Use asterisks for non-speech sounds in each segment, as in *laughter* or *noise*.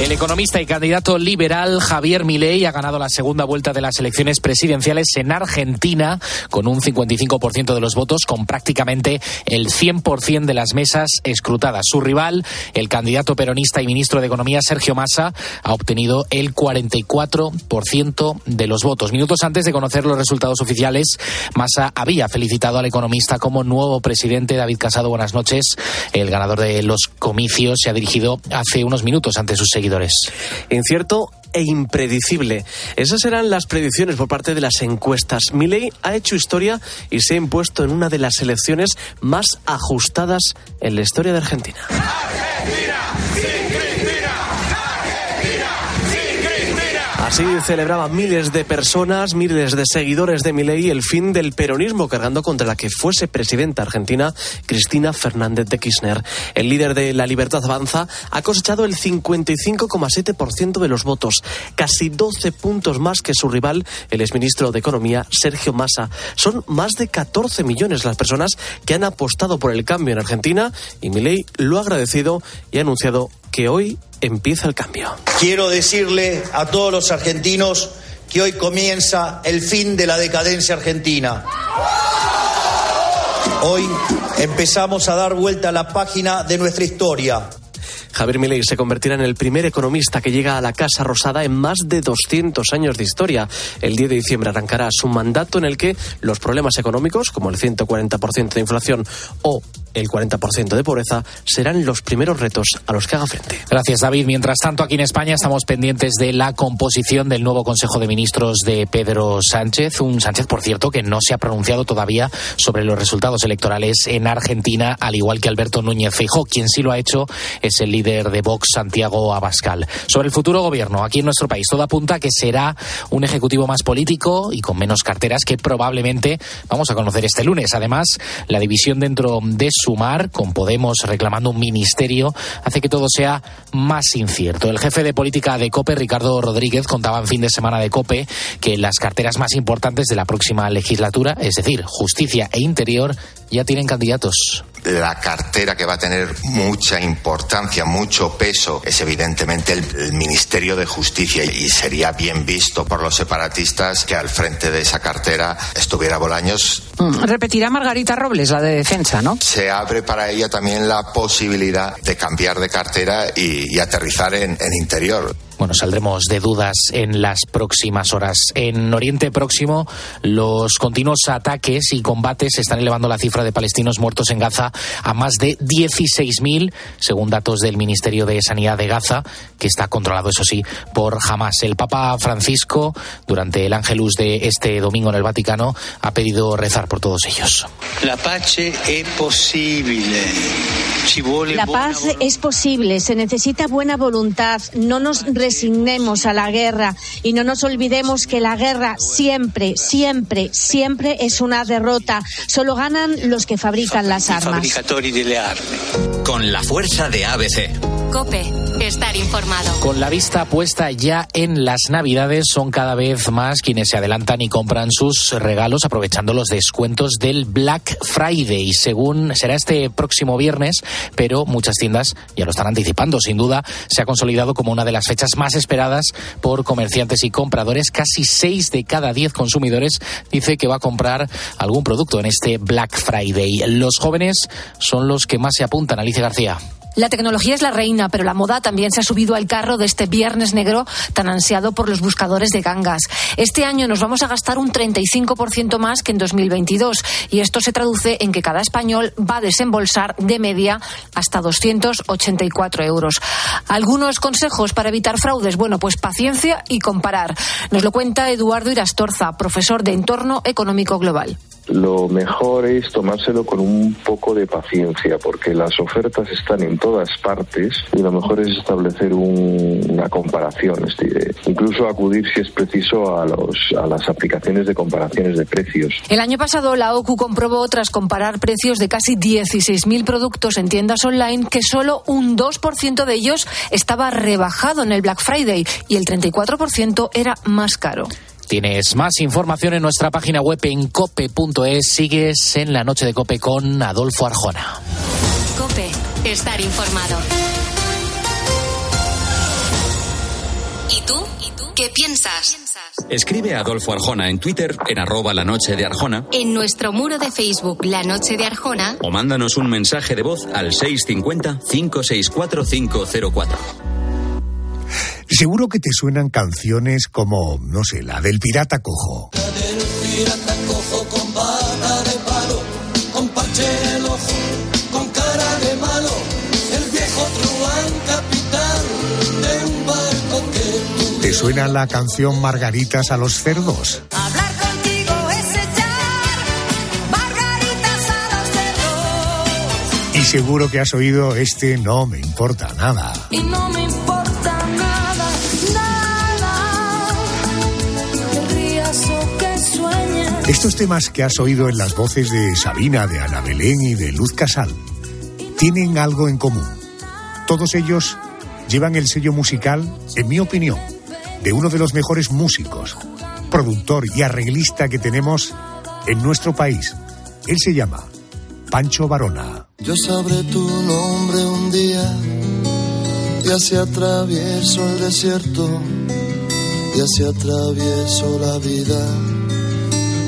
El economista y candidato liberal Javier Milei ha ganado la segunda vuelta de las elecciones presidenciales en Argentina con un 55% de los votos, con prácticamente el 100% de las mesas escrutadas. Su rival, el candidato peronista y ministro de Economía Sergio Massa, ha obtenido el 44% de los votos. Minutos antes de conocer los resultados oficiales, Massa había felicitado al economista como nuevo presidente. David Casado, buenas noches. El ganador de los comicios se ha dirigido hace unos minutos ante sus seguidores. Incierto e impredecible. Esas eran las predicciones por parte de las encuestas. Milei ha hecho historia y se ha impuesto en una de las elecciones más ajustadas en la historia de Argentina. Así celebraban miles de personas, miles de seguidores de Milei el fin del peronismo cargando contra la que fuese presidenta argentina Cristina Fernández de Kirchner. El líder de La Libertad Avanza ha cosechado el 55,7% de los votos, casi 12 puntos más que su rival, el exministro de Economía Sergio Massa. Son más de 14 millones las personas que han apostado por el cambio en Argentina y Milei lo ha agradecido y ha anunciado que hoy empieza el cambio. Quiero decirle a todos los argentinos que hoy comienza el fin de la decadencia argentina. Hoy empezamos a dar vuelta a la página de nuestra historia. Javier Milei se convertirá en el primer economista que llega a la Casa Rosada en más de 200 años de historia. El 10 de diciembre arrancará su mandato en el que los problemas económicos, como el 140% de inflación o el 40% de pobreza serán los primeros retos a los que haga frente. Gracias, David. Mientras tanto, aquí en España estamos pendientes de la composición del nuevo Consejo de Ministros de Pedro Sánchez. Un Sánchez, por cierto, que no se ha pronunciado todavía sobre los resultados electorales en Argentina, al igual que Alberto Núñez Feijóo. Quien sí lo ha hecho es el líder de Vox, Santiago Abascal. Sobre el futuro gobierno aquí en nuestro país, todo apunta a que será un ejecutivo más político y con menos carteras que probablemente vamos a conocer este lunes. Además, la división dentro de sumar, con Podemos reclamando un ministerio, hace que todo sea más incierto. El jefe de política de COPE, Ricardo Rodríguez, contaba en fin de semana de COPE que las carteras más importantes de la próxima legislatura, es decir, justicia e interior, ya tienen candidatos. La cartera que va a tener mucha importancia, mucho peso, es evidentemente el, el, Ministerio de Justicia y sería bien visto por los separatistas que al frente de esa cartera estuviera Bolaños. Repetirá Margarita Robles, la de defensa, ¿no? Se abre para ella también la posibilidad de cambiar de cartera y, y aterrizar en, en interior. Bueno, saldremos de dudas en las próximas horas. En Oriente Próximo, los continuos ataques y combates están elevando la cifra de palestinos muertos en Gaza a más de 16.000, según datos del Ministerio de Sanidad de Gaza, que está controlado, eso sí, por Hamas. El Papa Francisco, durante el Ángelus de este domingo en el Vaticano, ha pedido rezar por todos ellos. La paz es posible. La paz es posible, se necesita buena voluntad, no nos resignemos a la guerra y no nos olvidemos que la guerra siempre, siempre, siempre es una derrota. Solo ganan los que fabrican las armas. Con la fuerza de ABC. Cope, estar informado. Con la vista puesta ya en las Navidades, son cada vez más quienes se adelantan y compran sus regalos aprovechando los descuentos del Black Friday. Según será este próximo viernes, pero muchas tiendas ya lo están anticipando. Sin duda, se ha consolidado como una de las fechas más esperadas por comerciantes y compradores. Casi seis de cada diez consumidores dice que va a comprar algún producto en este Black Friday. Los jóvenes son los que más se apuntan. Alicia García. La tecnología es la reina, pero la moda también se ha subido al carro de este viernes negro tan ansiado por los buscadores de gangas. Este año nos vamos a gastar un 35% más que en 2022 y esto se traduce en que cada español va a desembolsar de media hasta 284 euros. Algunos consejos para evitar fraudes. Bueno, pues paciencia y comparar. Nos lo cuenta Eduardo Irastorza, profesor de Entorno Económico Global lo mejor es tomárselo con un poco de paciencia, porque las ofertas están en todas partes y lo mejor es establecer un, una comparación, decir, incluso acudir si es preciso a, los, a las aplicaciones de comparaciones de precios. El año pasado la OCU comprobó, tras comparar precios de casi 16.000 productos en tiendas online, que solo un 2% de ellos estaba rebajado en el Black Friday y el 34% era más caro. Tienes más información en nuestra página web en cope.es. Sigues en la noche de cope con Adolfo Arjona. Cope, estar informado. ¿Y tú? ¿Y tú? ¿Qué piensas? Escribe a Adolfo Arjona en Twitter en arroba la noche de Arjona. En nuestro muro de Facebook La Noche de Arjona. O mándanos un mensaje de voz al 650-564-504. Seguro que te suenan canciones como, no sé, la del pirata cojo. La del pirata cojo con bata de palo, con parche el ojo, con cara de malo, el viejo truán capitán de un barco que. ¿Te suena la canción Margaritas a los cerdos? Hablar contigo es echar margaritas a los cerdos. Y seguro que has oído este No me importa nada. Y no me importa Estos temas que has oído en las voces de Sabina, de Ana Belén y de Luz Casal tienen algo en común. Todos ellos llevan el sello musical, en mi opinión, de uno de los mejores músicos, productor y arreglista que tenemos en nuestro país. Él se llama Pancho Varona. Yo sabré tu nombre un día y así atravieso el desierto y así atravieso la vida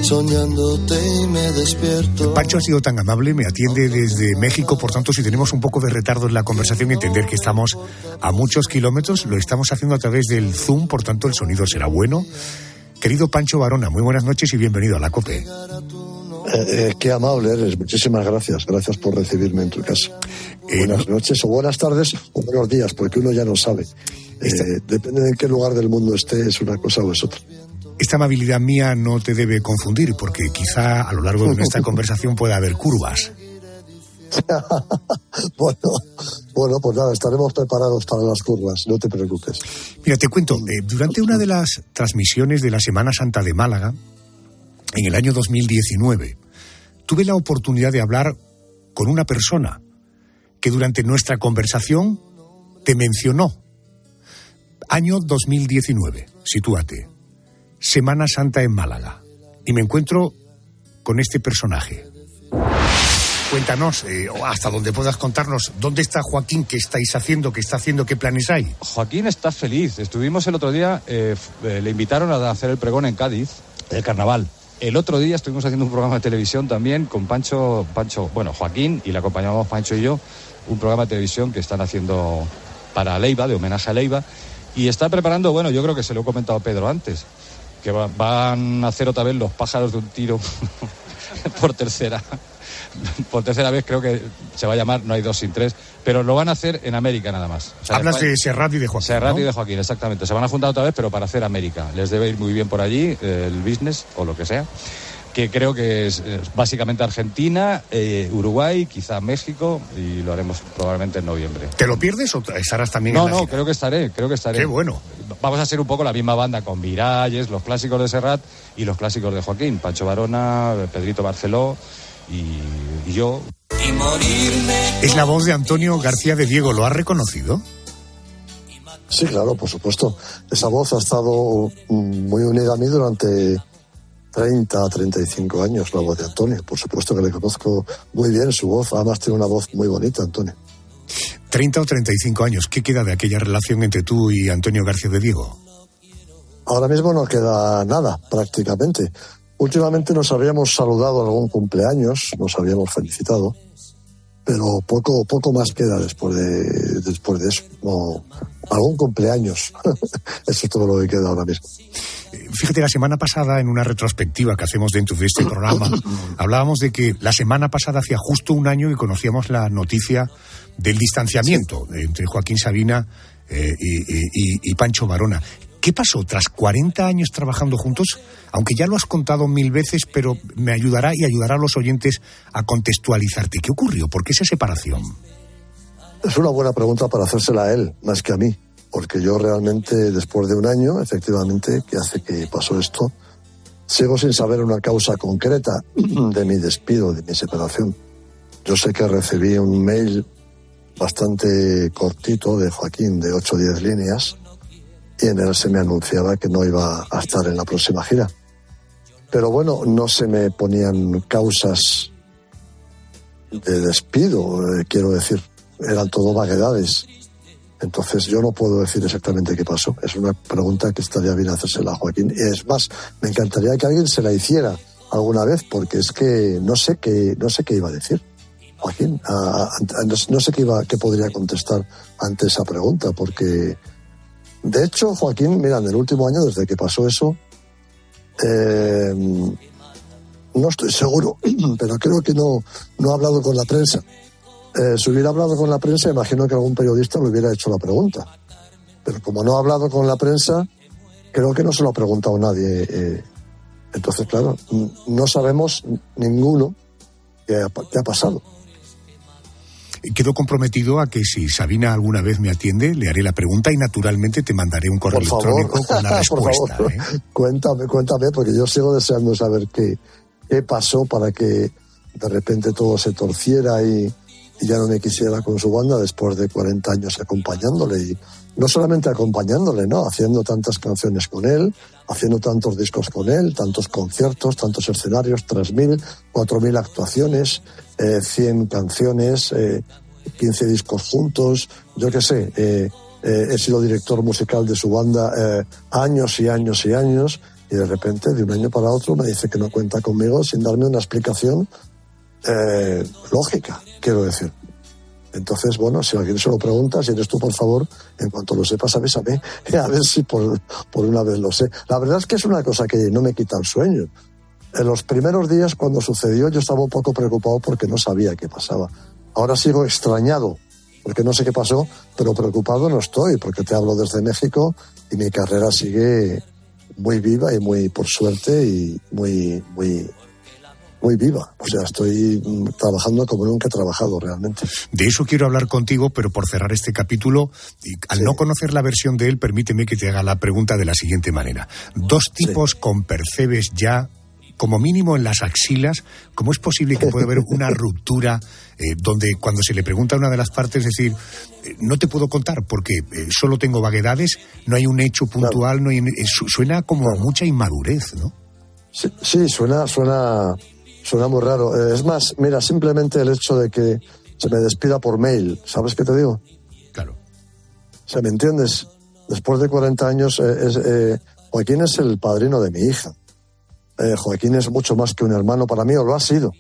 soñándote y me despierto. Pancho ha sido tan amable, me atiende desde México, por tanto, si tenemos un poco de retardo en la conversación, entender que estamos a muchos kilómetros, lo estamos haciendo a través del Zoom, por tanto, el sonido será bueno. Querido Pancho Varona, muy buenas noches y bienvenido a la COPE. Eh, eh, qué amable eres, muchísimas gracias. Gracias por recibirme en tu casa. buenas noches o buenas tardes o buenos días, porque uno ya no sabe. Eh, depende de en qué lugar del mundo esté, es una cosa o es otra. Esta amabilidad mía no te debe confundir, porque quizá a lo largo de nuestra *laughs* conversación pueda haber curvas. *laughs* bueno, bueno, pues nada, estaremos preparados para las curvas, no te preocupes. Mira, te cuento, eh, durante una de las transmisiones de la Semana Santa de Málaga, en el año 2019, tuve la oportunidad de hablar con una persona que durante nuestra conversación te mencionó. Año 2019, sitúate. Semana Santa en Málaga. Y me encuentro con este personaje. Cuéntanos, eh, hasta donde puedas contarnos, ¿dónde está Joaquín? ¿Qué estáis haciendo? ¿Qué está haciendo? ¿Qué planes hay? Joaquín está feliz. Estuvimos el otro día, eh, eh, le invitaron a hacer el pregón en Cádiz, el carnaval. El otro día estuvimos haciendo un programa de televisión también con Pancho, Pancho, bueno, Joaquín, y le acompañamos Pancho y yo, un programa de televisión que están haciendo para Leiva, de homenaje a Leiva, y está preparando, bueno, yo creo que se lo he comentado a Pedro antes, que va- van a hacer otra vez los pájaros de un tiro *laughs* por tercera. *laughs* Por tercera vez creo que se va a llamar No hay dos sin tres, pero lo van a hacer en América nada más. O sea, Hablas de Serrat y de Joaquín. Serrat y de Joaquín, exactamente. Se van a juntar otra vez, pero para hacer América. Les debe ir muy bien por allí, eh, el business o lo que sea. Que creo que es, básicamente Argentina, eh, Uruguay, quizá México, y lo haremos probablemente en noviembre. ¿Te lo pierdes o estarás también No, en la no, gira? creo que estaré, creo que estaré. Qué bueno. Vamos a ser un poco la misma banda con Miralles, los clásicos de Serrat y los clásicos de Joaquín, Pancho Varona, Pedrito Barceló y, y yo. Y morirme. Es la voz de Antonio García de Diego, ¿lo has reconocido? Sí, claro, por supuesto. Esa voz ha estado mm, muy unida a mí durante 30, 35 años, la voz de Antonio. Por supuesto que le conozco muy bien su voz. Además tiene una voz muy bonita, Antonio. 30 o 35 años. ¿Qué queda de aquella relación entre tú y Antonio García de Diego? Ahora mismo no queda nada, prácticamente. Últimamente nos habíamos saludado algún cumpleaños, nos habíamos felicitado, pero poco, poco más queda después de, después de eso. No, algún cumpleaños. *laughs* eso es todo lo que queda ahora mismo. Fíjate, la semana pasada, en una retrospectiva que hacemos dentro de este programa, *laughs* hablábamos de que la semana pasada hacía justo un año que conocíamos la noticia del distanciamiento entre Joaquín Sabina eh, y, y- y- y Pancho Varona. ¿Qué pasó tras 40 años trabajando juntos? Aunque ya lo has contado mil veces, pero me ayudará y ayudará a los oyentes a contextualizarte. ¿Qué ocurrió? ¿Por qué esa separación? Es una buena pregunta para hacérsela a él, más que a mí, porque yo realmente, después de un año, efectivamente, que hace que pasó esto, sigo sin saber una causa concreta *clears throat* de mi despido, de mi separación. Yo sé que recibí un mail bastante cortito de Joaquín, de 8 o 10 líneas, y en él se me anunciaba que no iba a estar en la próxima gira. Pero bueno, no se me ponían causas de despido, eh, quiero decir, eran todo vaguedades. Entonces yo no puedo decir exactamente qué pasó. Es una pregunta que estaría bien hacérsela a Joaquín. Y es más, me encantaría que alguien se la hiciera alguna vez, porque es que no sé qué, no sé qué iba a decir. Joaquín, no sé qué, iba, qué podría contestar ante esa pregunta, porque de hecho, Joaquín, mira, en el último año, desde que pasó eso, eh, no estoy seguro, *clears throat* pero creo que no, no ha hablado con la prensa. Eh, si hubiera hablado con la prensa, imagino que algún periodista le hubiera hecho la pregunta. Pero como no ha hablado con la prensa, creo que no se lo ha preguntado nadie. Eh, entonces, claro, no sabemos ninguno qué qué ha pasado. Quedo comprometido a que si Sabina alguna vez me atiende, le haré la pregunta y naturalmente te mandaré un correo electrónico con la *laughs* respuesta. ¿eh? Cuéntame, cuéntame, porque yo sigo deseando saber qué, qué pasó para que de repente todo se torciera y, y ya no me quisiera con su banda después de 40 años acompañándole y no solamente acompañándole, ¿no? Haciendo tantas canciones con él, haciendo tantos discos con él, tantos conciertos, tantos escenarios, 3.000, 4.000 actuaciones, eh, 100 canciones, eh, 15 discos juntos, yo qué sé, eh, eh, he sido director musical de su banda eh, años y años y años y de repente de un año para otro me dice que no cuenta conmigo sin darme una explicación eh, lógica, quiero decir. Entonces, bueno, si alguien se lo pregunta, si eres tú, por favor, en cuanto lo sepas, avísame, *laughs* a ver si por, por una vez lo sé. La verdad es que es una cosa que no me quita el sueño. En los primeros días, cuando sucedió, yo estaba un poco preocupado porque no sabía qué pasaba. Ahora sigo extrañado porque no sé qué pasó, pero preocupado no estoy, porque te hablo desde México y mi carrera sigue muy viva y muy, por suerte, y muy, muy, muy viva. O sea, estoy mm, trabajando como nunca he trabajado realmente. De eso quiero hablar contigo, pero por cerrar este capítulo, y al no conocer la versión de él, permíteme que te haga la pregunta de la siguiente manera. Dos tipos con percebes ya como mínimo en las axilas, ¿cómo es posible que pueda haber una *laughs* ruptura eh, donde cuando se le pregunta a una de las partes decir, eh, no te puedo contar porque eh, solo tengo vaguedades, no hay un hecho puntual, no hay, su- suena como mucha inmadurez, ¿no? Sí, sí, suena, suena, suena muy raro. Eh, es más, mira, simplemente el hecho de que se me despida por mail, ¿sabes qué te digo? Claro. O sea, ¿me entiendes? Después de 40 años, eh, es, eh, Joaquín es el padrino de mi hija. Eh, Joaquín es mucho más que un hermano para mí, o lo ha sido.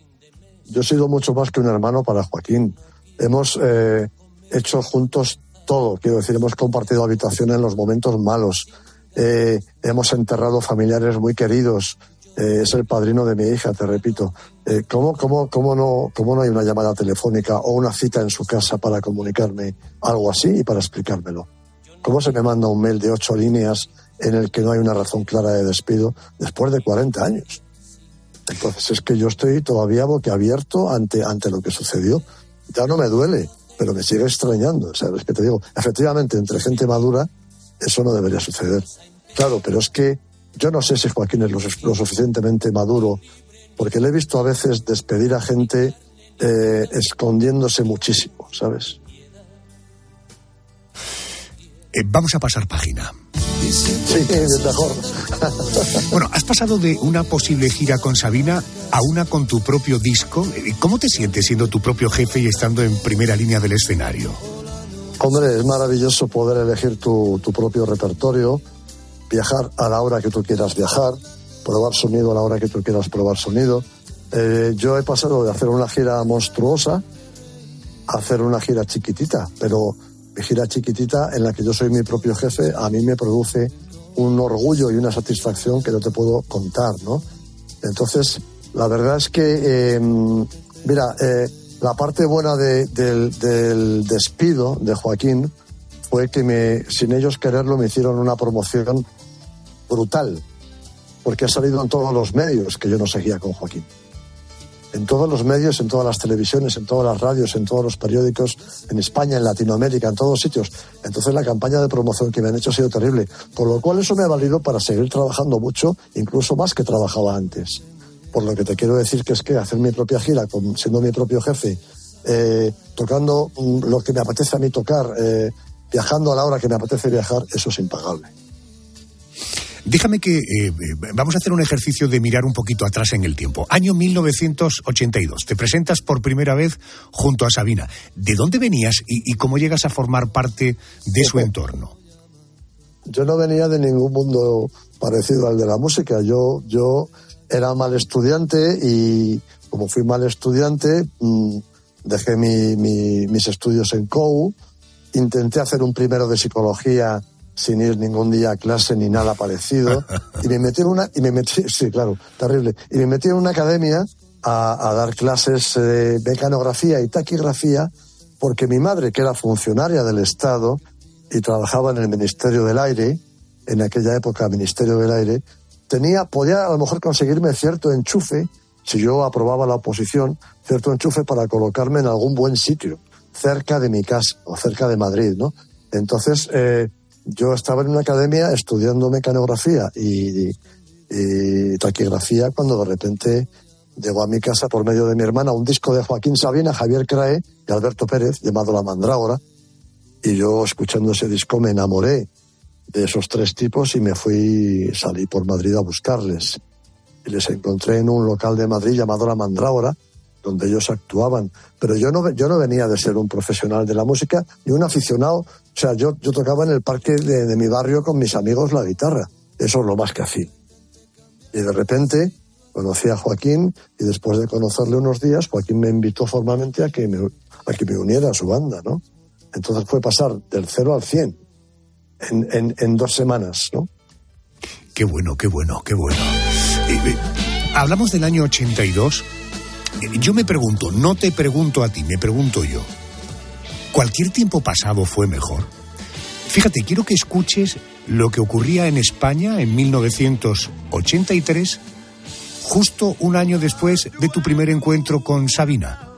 Yo he sido mucho más que un hermano para Joaquín. Hemos eh, hecho juntos todo, quiero decir, hemos compartido habitación en los momentos malos. Hemos enterrado familiares muy queridos. Eh, es el padrino de mi hija, te repito. Eh, ¿cómo, cómo, cómo, no, ¿Cómo no hay una llamada telefónica o una cita en su casa para comunicarme algo así y para explicármelo? ¿Cómo se me manda un mail de ocho líneas en el que no hay una razón clara de despido después de 40 años? Entonces es que yo estoy todavía boquiabierto ante, ante lo que sucedió. Ya no me duele, pero me sigue extrañando. ¿Sabes qué te digo? Efectivamente, entre gente madura, eso no debería suceder. Claro, pero es que yo no sé si Joaquín es lo, lo suficientemente maduro, porque le he visto a veces despedir a gente eh, escondiéndose muchísimo, ¿sabes? Eh, vamos a pasar página. Sí, *laughs* mejor. Bueno, has pasado de una posible gira con Sabina a una con tu propio disco. Eh, ¿Cómo te sientes siendo tu propio jefe y estando en primera línea del escenario? Hombre, es maravilloso poder elegir tu, tu propio repertorio, viajar a la hora que tú quieras viajar, probar sonido a la hora que tú quieras probar sonido. Eh, yo he pasado de hacer una gira monstruosa a hacer una gira chiquitita, pero mi gira chiquitita en la que yo soy mi propio jefe, a mí me produce un orgullo y una satisfacción que no te puedo contar, ¿no? Entonces, la verdad es que, eh, mira, eh, la parte buena de- del, del despido de Joaquín fue que me, sin ellos quererlo me hicieron una promoción brutal, porque ha salido en todos los medios que yo no seguía con Joaquín. En todos los medios, en todas las televisiones, en todas las radios, en todos los periódicos, en España, en Latinoamérica, en todos sitios. Entonces la campaña de promoción que me han hecho ha sido terrible, con lo cual eso me ha valido para seguir trabajando mucho, incluso más que trabajaba antes. Por lo que te quiero decir que es que hacer mi propia gira, siendo mi propio jefe, eh, tocando mm, lo que me apetece a mí tocar, eh, viajando a la hora que me apetece viajar, eso es impagable. Déjame que eh, vamos a hacer un ejercicio de mirar un poquito atrás en el tiempo. Año 1982. Te presentas por primera vez junto a Sabina. ¿De dónde venías y, cómo llegas a formar parte de su entorno? Yo no venía de ningún mundo parecido al de la música. Yo, yo era mal estudiante y como fui mal estudiante, mm, dejé mis estudios en COU, intenté hacer un primero de psicología sin ir ningún día a clase ni nada parecido. Y me metí en una, y me metí, sí, claro, terrible. Y me metí en una academia a, dar clases de mecanografía y taquigrafía, porque mi madre, que era funcionaria del Estado y trabajaba en el Ministerio del Aire, en aquella época Ministerio del Aire, tenía, podía a lo mejor conseguirme cierto enchufe, si yo aprobaba la oposición, cierto enchufe para colocarme en algún buen sitio, cerca de mi casa o cerca de Madrid, ¿no? Entonces, eh, yo estaba en una academia estudiando mecanografía y, taquigrafía cuando de repente llegó a mi casa por medio de mi hermana un disco de Joaquín Sabina, Javier Crae y Alberto Pérez llamado La Mandrágora y yo escuchando ese disco me enamoré de esos tres tipos y me fui, salí por Madrid a buscarles y les encontré en un local de Madrid llamado La Mandrágora donde ellos actuaban. Pero yo no, yo no venía de ser un profesional de la música ni un aficionado. O sea, yo, yo tocaba en el parque de, mi barrio con mis amigos la guitarra. Eso es lo más que hacía. Y de repente conocí a Joaquín y después de conocerle unos días, Joaquín me invitó formalmente a que me, a que me uniera a su banda, ¿no? Entonces fue pasar del cero al cien en, en, dos semanas, ¿no? Qué bueno, qué bueno, qué bueno. Eh, eh, hablamos del año 82 yo me pregunto, no te pregunto a ti, me pregunto yo. ¿Cualquier tiempo pasado fue mejor? Fíjate, quiero que escuches lo que ocurría en España en 1983, justo un año después de tu primer encuentro con Sabina.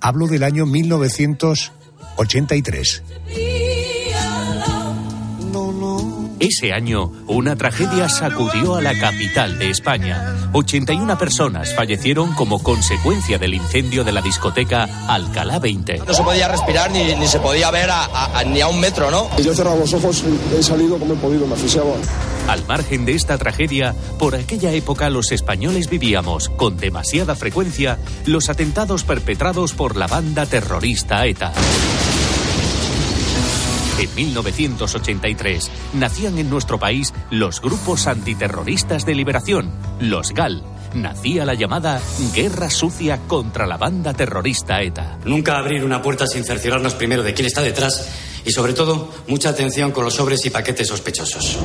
Hablo del año 1983. Ese año, una tragedia sacudió a la capital de España. 81 personas fallecieron como consecuencia del incendio de la discoteca Alcalá 20. No se podía respirar ni, se podía ver ni a un metro, ¿no? Yo he cerrado los ojos, he salido como he podido, me asfixiaba. Al margen de esta tragedia, por aquella época los españoles vivíamos, con demasiada frecuencia, los atentados perpetrados por la banda terrorista ETA. En 1983 nacían en nuestro país los grupos antiterroristas de liberación, los GAL. Nacía la llamada Guerra Sucia contra la banda terrorista ETA. Nunca abrir una puerta sin cerciorarnos primero de quién está detrás y sobre todo mucha atención con los sobres y paquetes sospechosos.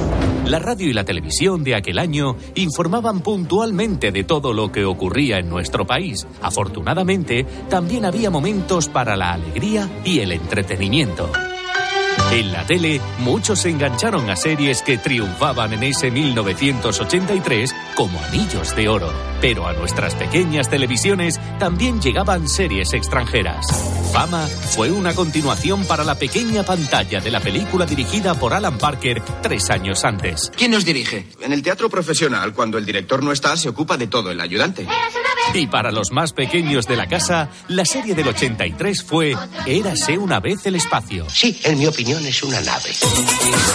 La radio y la televisión de aquel año informaban puntualmente de todo lo que ocurría en nuestro país. Afortunadamente, también había momentos para la alegría y el entretenimiento. En la tele, muchos se engancharon a series que triunfaban en ese 1983 como anillos de oro. Pero a nuestras pequeñas televisiones también llegaban series extranjeras. Fama fue una continuación para la pequeña pantalla de la película dirigida por Alan Parker tres años antes. ¿Quién nos dirige? En el teatro profesional, cuando el director no está, se ocupa de todo el ayudante. Y para los más pequeños de la casa, la serie del 83 fue Érase una vez el espacio. Sí, en mi opinión es una nave.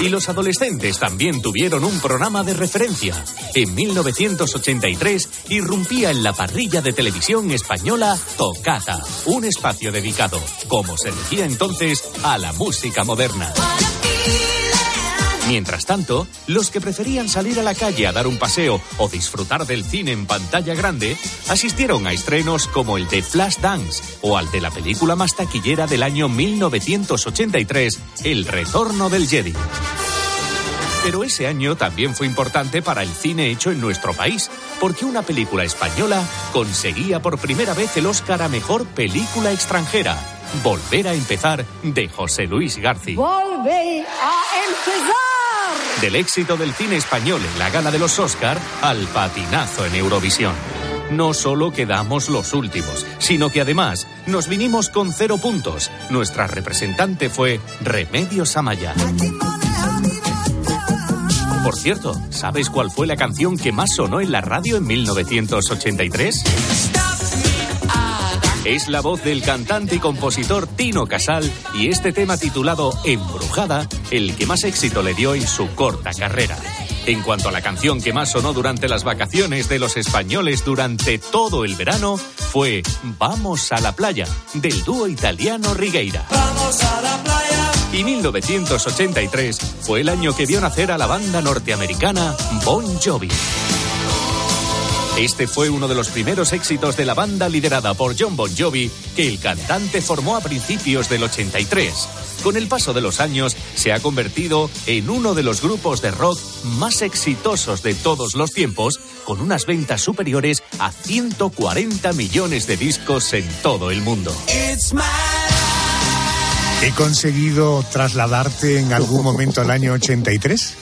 Y los adolescentes también tuvieron un programa de referencia. En 1983 irrumpía en la parrilla de televisión española Tocata, un espacio dedicado, como se decía entonces, a la música moderna. Mientras tanto, los que preferían salir a la calle a dar un paseo o disfrutar del cine en pantalla grande, asistieron a estrenos como el de Flash Dance o al de la película más taquillera del año 1983, El Retorno del Jedi. Pero ese año también fue importante para el cine hecho en nuestro país, porque una película española conseguía por primera vez el Oscar a Mejor Película Extranjera. Volver a empezar de José Luis García. Volver a empezar del éxito del cine español en la gala de los Oscar al patinazo en Eurovisión. No solo quedamos los últimos, sino que además nos vinimos con cero puntos. Nuestra representante fue Remedios Amaya. Por cierto, ¿sabes cuál fue la canción que más sonó en la radio en 1983? Es la voz del cantante y compositor Tino Casal y este tema titulado Embrujada, el que más éxito le dio en su corta carrera. En cuanto a la canción que más sonó durante las vacaciones de los españoles durante todo el verano, fue Vamos a la playa, del dúo italiano Rigueira. Vamos a la playa. Y 1983 fue el año que vio nacer a la banda norteamericana Bon Jovi. Este fue uno de los primeros éxitos de la banda liderada por John Bon Jovi que el cantante formó a principios del 83. Con el paso de los años se ha convertido en uno de los grupos de rock más exitosos de todos los tiempos, con unas ventas superiores a 140 millones de discos en todo el mundo. ¿He conseguido trasladarte en algún momento al año 83?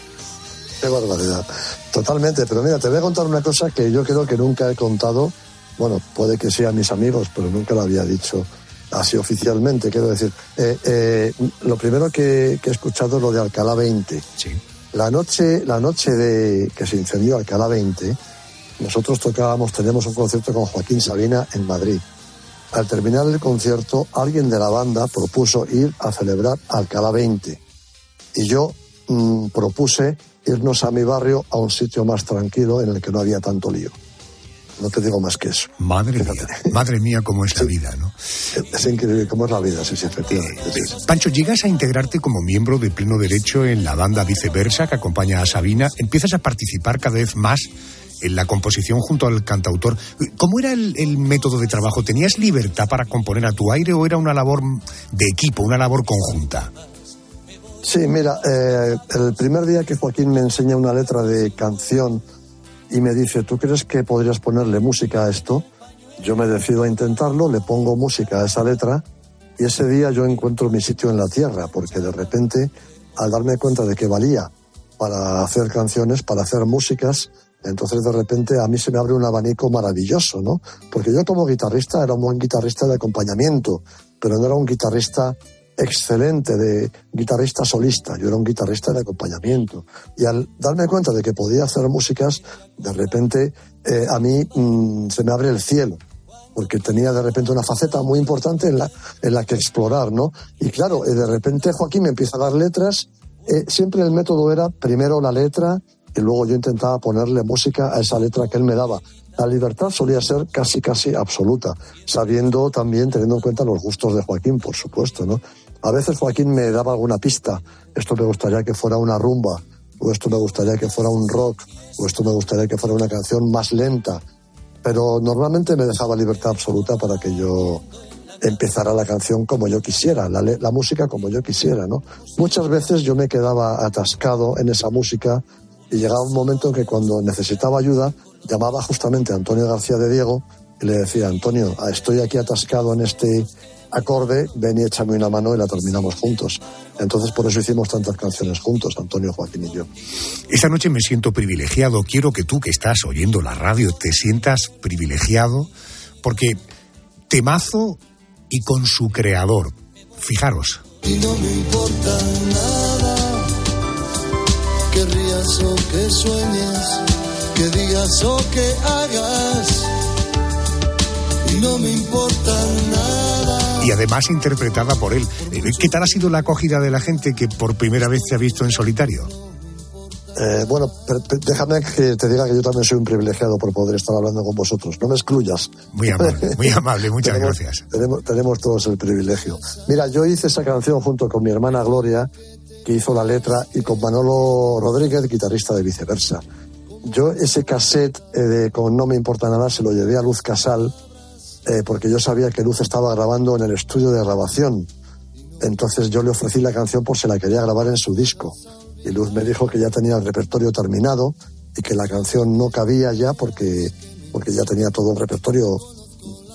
Qué barbaridad. Totalmente, pero mira, te voy a contar una cosa que yo creo que nunca he contado. Bueno, puede que sea mis amigos, pero nunca lo había dicho así oficialmente. Quiero decir, eh, eh, lo primero que, que, he escuchado es lo de Alcalá 20. Sí. La noche, la noche de que se incendió Alcalá 20, nosotros tocábamos, teníamos un concierto con Joaquín Sabina en Madrid. Al terminar el concierto, alguien de la banda propuso ir a celebrar Alcalá 20. Y yo mmm, propuse irnos a mi barrio a un sitio más tranquilo en el que no había tanto lío. No te digo más que eso. Madre Fíjate. mía, madre mía, cómo es la vida, ¿no? Es increíble cómo es la vida, sí, sí, efectivamente. Eh, Pancho, llegas a integrarte como miembro de pleno derecho en la banda Viceversa que acompaña a Sabina. Empiezas a participar cada vez más en la composición junto al cantautor. ¿Cómo era el, método de trabajo? ¿Tenías libertad para componer a tu aire o era una labor de equipo, una labor conjunta? Sí, mira, eh, el primer día que Joaquín me enseña una letra de canción y me dice, ¿tú crees que podrías ponerle música a esto? Yo me decido a intentarlo, le pongo música a esa letra y ese día yo encuentro mi sitio en la tierra, porque de repente, al darme cuenta de que valía para hacer canciones, para hacer músicas, entonces de repente a mí se me abre un abanico maravilloso, ¿no? Porque yo como guitarrista era un buen guitarrista de acompañamiento, pero no era un guitarrista excelente de guitarrista solista, yo era un guitarrista de acompañamiento. Y al darme cuenta de que podía hacer músicas, de repente eh, a mí mmm, se me abre el cielo, porque tenía de repente una faceta muy importante en la, en la que explorar, ¿no? Y claro, eh, de repente Joaquín me empieza a dar letras, eh, siempre el método era primero la letra y luego yo intentaba ponerle música a esa letra que él me daba. La libertad solía ser casi, casi absoluta, sabiendo también, teniendo en cuenta los gustos de Joaquín, por supuesto, ¿no? A veces Joaquín me daba alguna pista. Esto me gustaría que fuera una rumba, o esto me gustaría que fuera un rock, o esto me gustaría que fuera una canción más lenta. Pero normalmente me dejaba libertad absoluta para que yo empezara la canción como yo quisiera, la, la música como yo quisiera, ¿no? Muchas veces yo me quedaba atascado en esa música y llegaba un momento en que cuando necesitaba ayuda llamaba justamente a Antonio García de Diego y le decía, Antonio, estoy aquí atascado en este acorde, ven y échame una mano y la terminamos juntos. Entonces por eso hicimos tantas canciones juntos, Antonio, Joaquín y yo. Esta noche me siento privilegiado. Quiero que tú que estás oyendo la radio te sientas privilegiado porque temazo y con su creador. Fijaros. Y no me importa nada o que sueñes, que digas o que hagas. Y no me importa nada. Y además interpretada por él. ¿Qué tal ha sido la acogida de la gente que por primera vez te ha visto en solitario? Eh, bueno, pero, pero déjame que te diga que yo también soy un privilegiado por poder estar hablando con vosotros. No me excluyas. Muy amable, muy amable, *laughs* muchas tenemos, gracias. Tenemos, tenemos todos el privilegio. Mira, yo hice esa canción junto con mi hermana Gloria, que hizo la letra, y con Manolo Rodríguez, guitarrista de viceversa. Yo ese cassette eh, de con No me importa nada se lo llevé a Luz Casal, eh, porque yo sabía que Luz estaba grabando en el estudio de grabación. Entonces yo le ofrecí la canción por si la quería grabar en su disco y Luz me dijo que ya tenía el repertorio terminado y que la canción no cabía ya porque, porque ya tenía todo el repertorio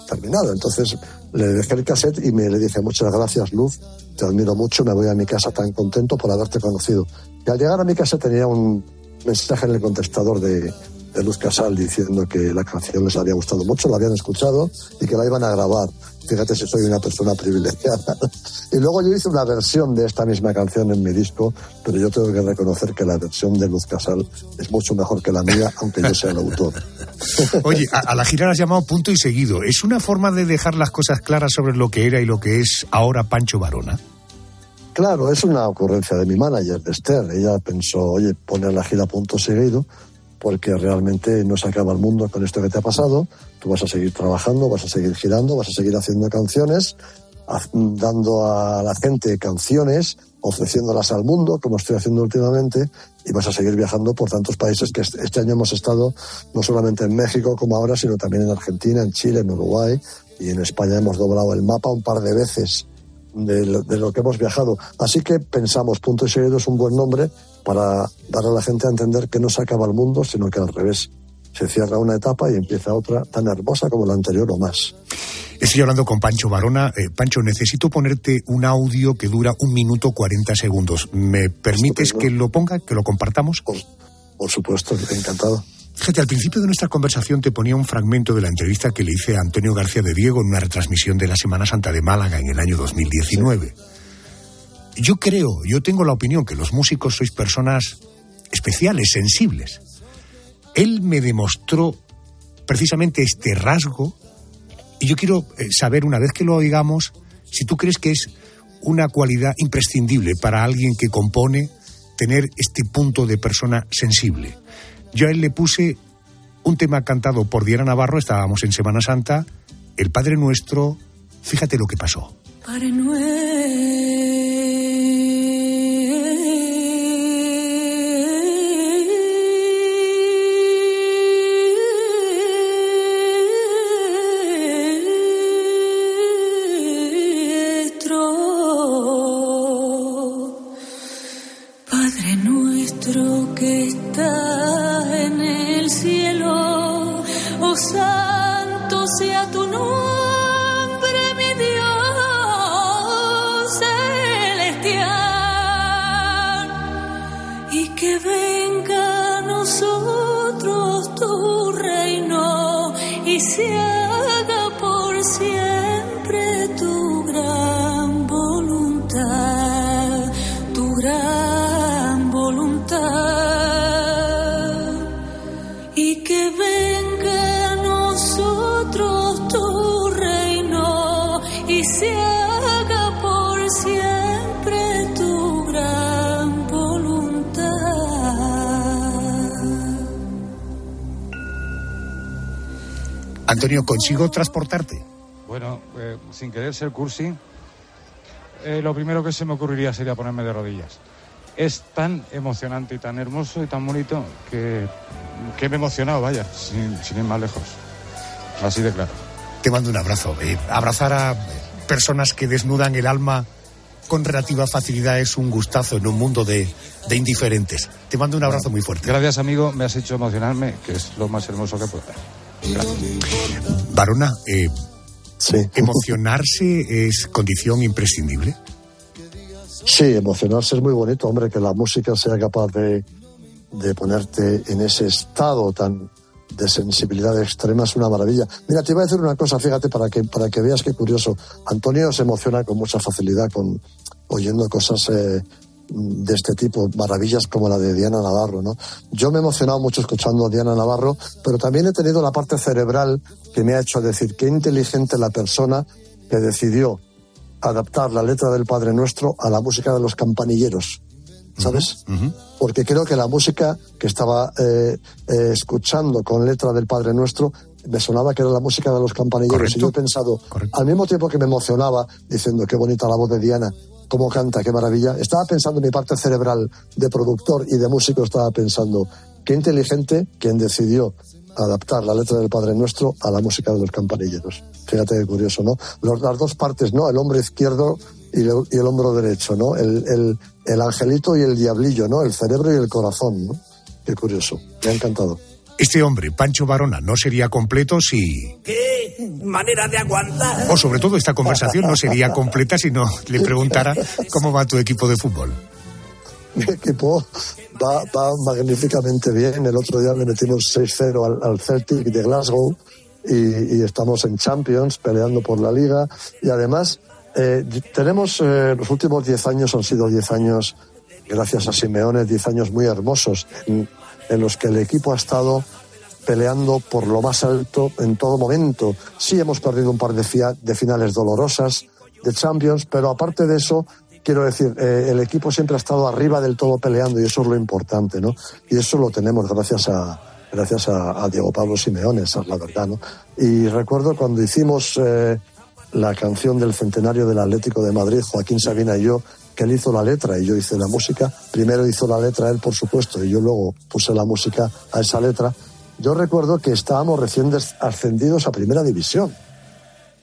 terminado. Entonces le dejé el cassette y me le dije muchas gracias Luz, te admiro mucho, me voy a mi casa tan contento por haberte conocido. Y al llegar a mi casa tenía un mensaje en el contestador de, de Luz Casal diciendo que la canción les había gustado mucho, la habían escuchado y que la iban a grabar. Fíjate si soy una persona privilegiada. *laughs* y luego yo hice una versión de esta misma canción en mi disco, pero yo tengo que reconocer que la versión de Luz Casal es mucho mejor que la mía, aunque yo sea el autor. *laughs* Oye, a, a la gira la has llamado punto y seguido. ¿Es una forma de dejar las cosas claras sobre lo que era y lo que es ahora Pancho Varona? Claro, es una ocurrencia de mi manager, de Esther. Ella pensó, oye, poner la gira punto seguido, porque realmente no se acaba el mundo con esto que te ha pasado. Tú vas a seguir trabajando, vas a seguir girando, vas a seguir haciendo canciones, dando a la gente canciones, ofreciéndolas al mundo, como estoy haciendo últimamente, y vas a seguir viajando por tantos países que este año hemos estado no solamente en México como ahora, sino también en Argentina, en Chile, en Uruguay y en España hemos doblado el mapa un par de veces de lo, que hemos viajado. Así que pensamos, punto y seguido es un buen nombre para dar a la gente a entender que no se acaba el mundo, sino que al revés. Se cierra una etapa y empieza otra tan hermosa como la anterior o más. Estoy hablando con Pancho Barona. Eh, Pancho, necesito ponerte un audio que dura un minuto cuarenta segundos. ¿Me permites que lo ponga, que lo compartamos? por supuesto, encantado. Fíjate, al principio de nuestra conversación te ponía un fragmento de la entrevista que le hice a Antonio García de Diego en una retransmisión de la Semana Santa de Málaga en el año 2019. Yo creo, yo tengo la opinión que los músicos sois personas especiales, sensibles. Él me demostró precisamente este rasgo y yo quiero eh, saber, una vez que lo oigamos, si tú crees que es una cualidad imprescindible para alguien que compone tener este punto de persona sensible. Yo a él le puse un tema cantado por Diana Navarro, estábamos en Semana Santa, El Padre Nuestro, fíjate lo que pasó. Padre Nuestro. Antonio, ¿consigo transportarte? Bueno, eh, sin querer ser cursi, eh, lo primero que se me ocurriría sería ponerme de rodillas. Es tan emocionante y tan hermoso y tan bonito que, que me he emocionado, vaya, sin, ir más lejos. Así de claro. Te mando un abrazo. Eh, abrazar a personas que desnudan el alma con relativa facilidad es un gustazo en un mundo de, de indiferentes. Te mando un abrazo muy fuerte. Gracias, amigo. Me has hecho emocionarme, que es lo más hermoso que puedo. Varona, eh, *laughs* ¿emocionarse es condición imprescindible? Sí, emocionarse es muy bonito, hombre, que la música sea capaz de, de ponerte en ese estado tan de sensibilidad extrema es una maravilla. Mira, te iba a decir una cosa, fíjate, para que, para que veas qué curioso. Antonio se emociona con mucha facilidad con oyendo cosas eh, de este tipo, maravillas como la de Diana Navarro, ¿no? Yo me he emocionado mucho escuchando a Diana Navarro, pero también he tenido la parte cerebral que me ha hecho decir qué inteligente la persona que decidió adaptar la letra del Padre Nuestro a la música de los campanilleros, ¿sabes? Porque creo que la música que estaba eh, eh, escuchando con letra del Padre Nuestro me sonaba que era la música de los campanilleros y yo he pensado, al mismo tiempo que me emocionaba diciendo qué bonita la voz de Diana, cómo canta, qué maravilla. Estaba pensando en mi parte cerebral de productor y de músico, estaba pensando, qué inteligente quien decidió adaptar la letra del Padre Nuestro a la música de los campanilleros. Fíjate qué curioso, ¿no? las dos partes, ¿no? El hombre izquierdo y el, hombro derecho, ¿no? El, el, angelito y el diablillo, ¿no? El cerebro y el corazón, ¿no? Qué curioso. Me ha encantado. Este hombre, Pancho Barona, no sería completo si... ¿Qué manera de aguantar? O sobre todo esta conversación no sería completa si no le preguntara cómo va tu equipo de fútbol. Mi equipo va, magníficamente bien. El otro día le metimos 6-0 al, Celtic de Glasgow y, estamos en Champions peleando por la liga. Y además eh, tenemos, eh, los últimos 10 años han sido 10 años, gracias a Simeone, 10 años muy hermosos en los que el equipo ha estado peleando por lo más alto en todo momento. Sí hemos perdido un par de, de finales dolorosas de Champions, pero aparte de eso, quiero decir, eh, el equipo siempre ha estado arriba del todo peleando y eso es lo importante, ¿no? Y eso lo tenemos gracias a, gracias a, Diego Pablo Simeone, esa es la verdad, ¿no? Y recuerdo cuando hicimos eh, la canción del centenario del Atlético de Madrid, Joaquín Sabina y yo, que él hizo la letra y yo hice la música. Primero hizo la letra él, por supuesto, y yo luego puse la música a esa letra. Yo recuerdo que estábamos recién ascendidos a Primera División.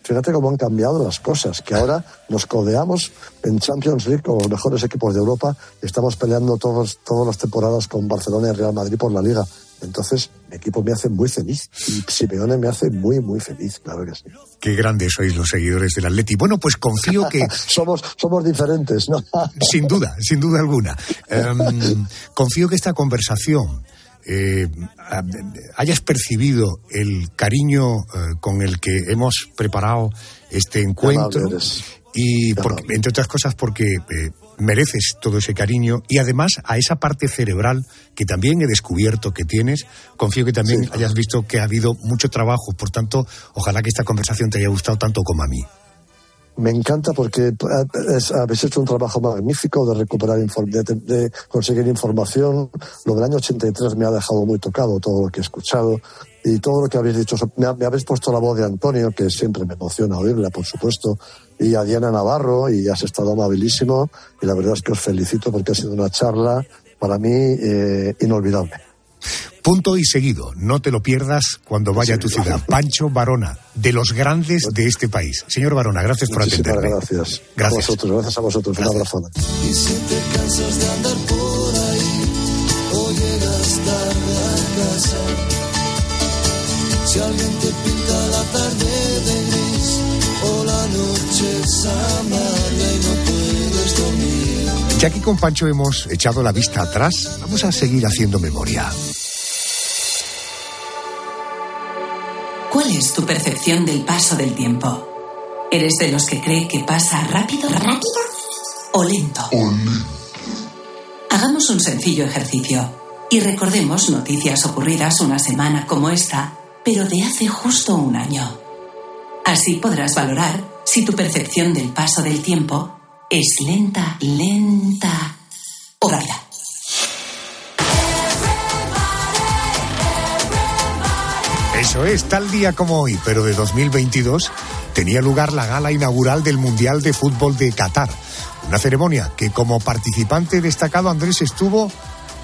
Fíjate cómo han cambiado las cosas, que ahora nos codeamos en Champions League con los mejores equipos de Europa. Estamos peleando todos, todas las temporadas con Barcelona y Real Madrid por la Liga. Entonces, mi equipo me hace muy feliz y Simeone me hace muy, muy feliz, claro que sí. Qué grandes sois los seguidores del Atleti. Bueno, pues confío que... *laughs* somos, somos diferentes, ¿no? *laughs* sin duda, sin duda alguna. Em, confío que esta conversación eh, hayas percibido el cariño eh, con el que hemos preparado este encuentro y entre otras cosas porque eh, mereces todo ese cariño y además a esa parte cerebral que también he descubierto que tienes, confío que también hayas visto que ha habido mucho trabajo, por tanto, ojalá que esta conversación te haya gustado tanto como a mí. Me encanta porque habéis hecho un trabajo magnífico de recuperar, de, de, conseguir información. Lo del año 83 me ha dejado muy tocado todo lo que he escuchado y todo lo que habéis dicho. Me, habéis puesto la voz de Antonio, que siempre me emociona oírla, por supuesto, y a Diana Navarro, y has estado amabilísimo. Y la verdad es que os felicito porque ha sido una charla para mí eh, inolvidable. Punto y seguido, no te lo pierdas cuando vaya a tu ciudad. Pancho Barona, de los grandes de este país. Señor Barona, gracias por atenderme. Gracias. Gracias. A vosotros, gracias a vosotros. Un abrazo. Ya que con Pancho hemos echado la vista atrás, vamos a seguir haciendo memoria. ¿Cuál es tu percepción del paso del tiempo? ¿Eres de los que cree que pasa rápido, rápido o lento? Hagamos un sencillo ejercicio y recordemos noticias ocurridas una semana como esta, pero de hace justo un año. Así podrás valorar si tu percepción del paso del tiempo es lenta, lenta o rápida. Eso es, tal día como hoy, pero de 2022, tenía lugar la gala inaugural del Mundial de Fútbol de Qatar. Una ceremonia que como participante destacado Andrés estuvo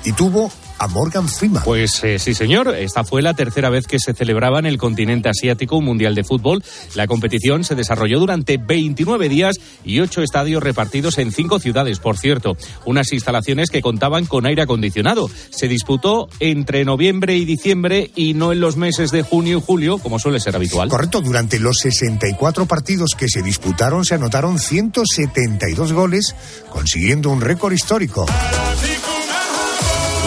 y tuvo a Morgan Freeman. Pues eh, sí, señor. Esta fue la tercera vez que se celebraba en el continente asiático un Mundial de Fútbol. La competición se desarrolló durante 29 días y ocho estadios repartidos en cinco ciudades, por cierto. Unas instalaciones que contaban con aire acondicionado. Se disputó entre noviembre y diciembre y no en los meses de junio y julio, como suele ser habitual. Correcto. Durante los 64 partidos que se disputaron se anotaron 172 goles, consiguiendo un récord histórico.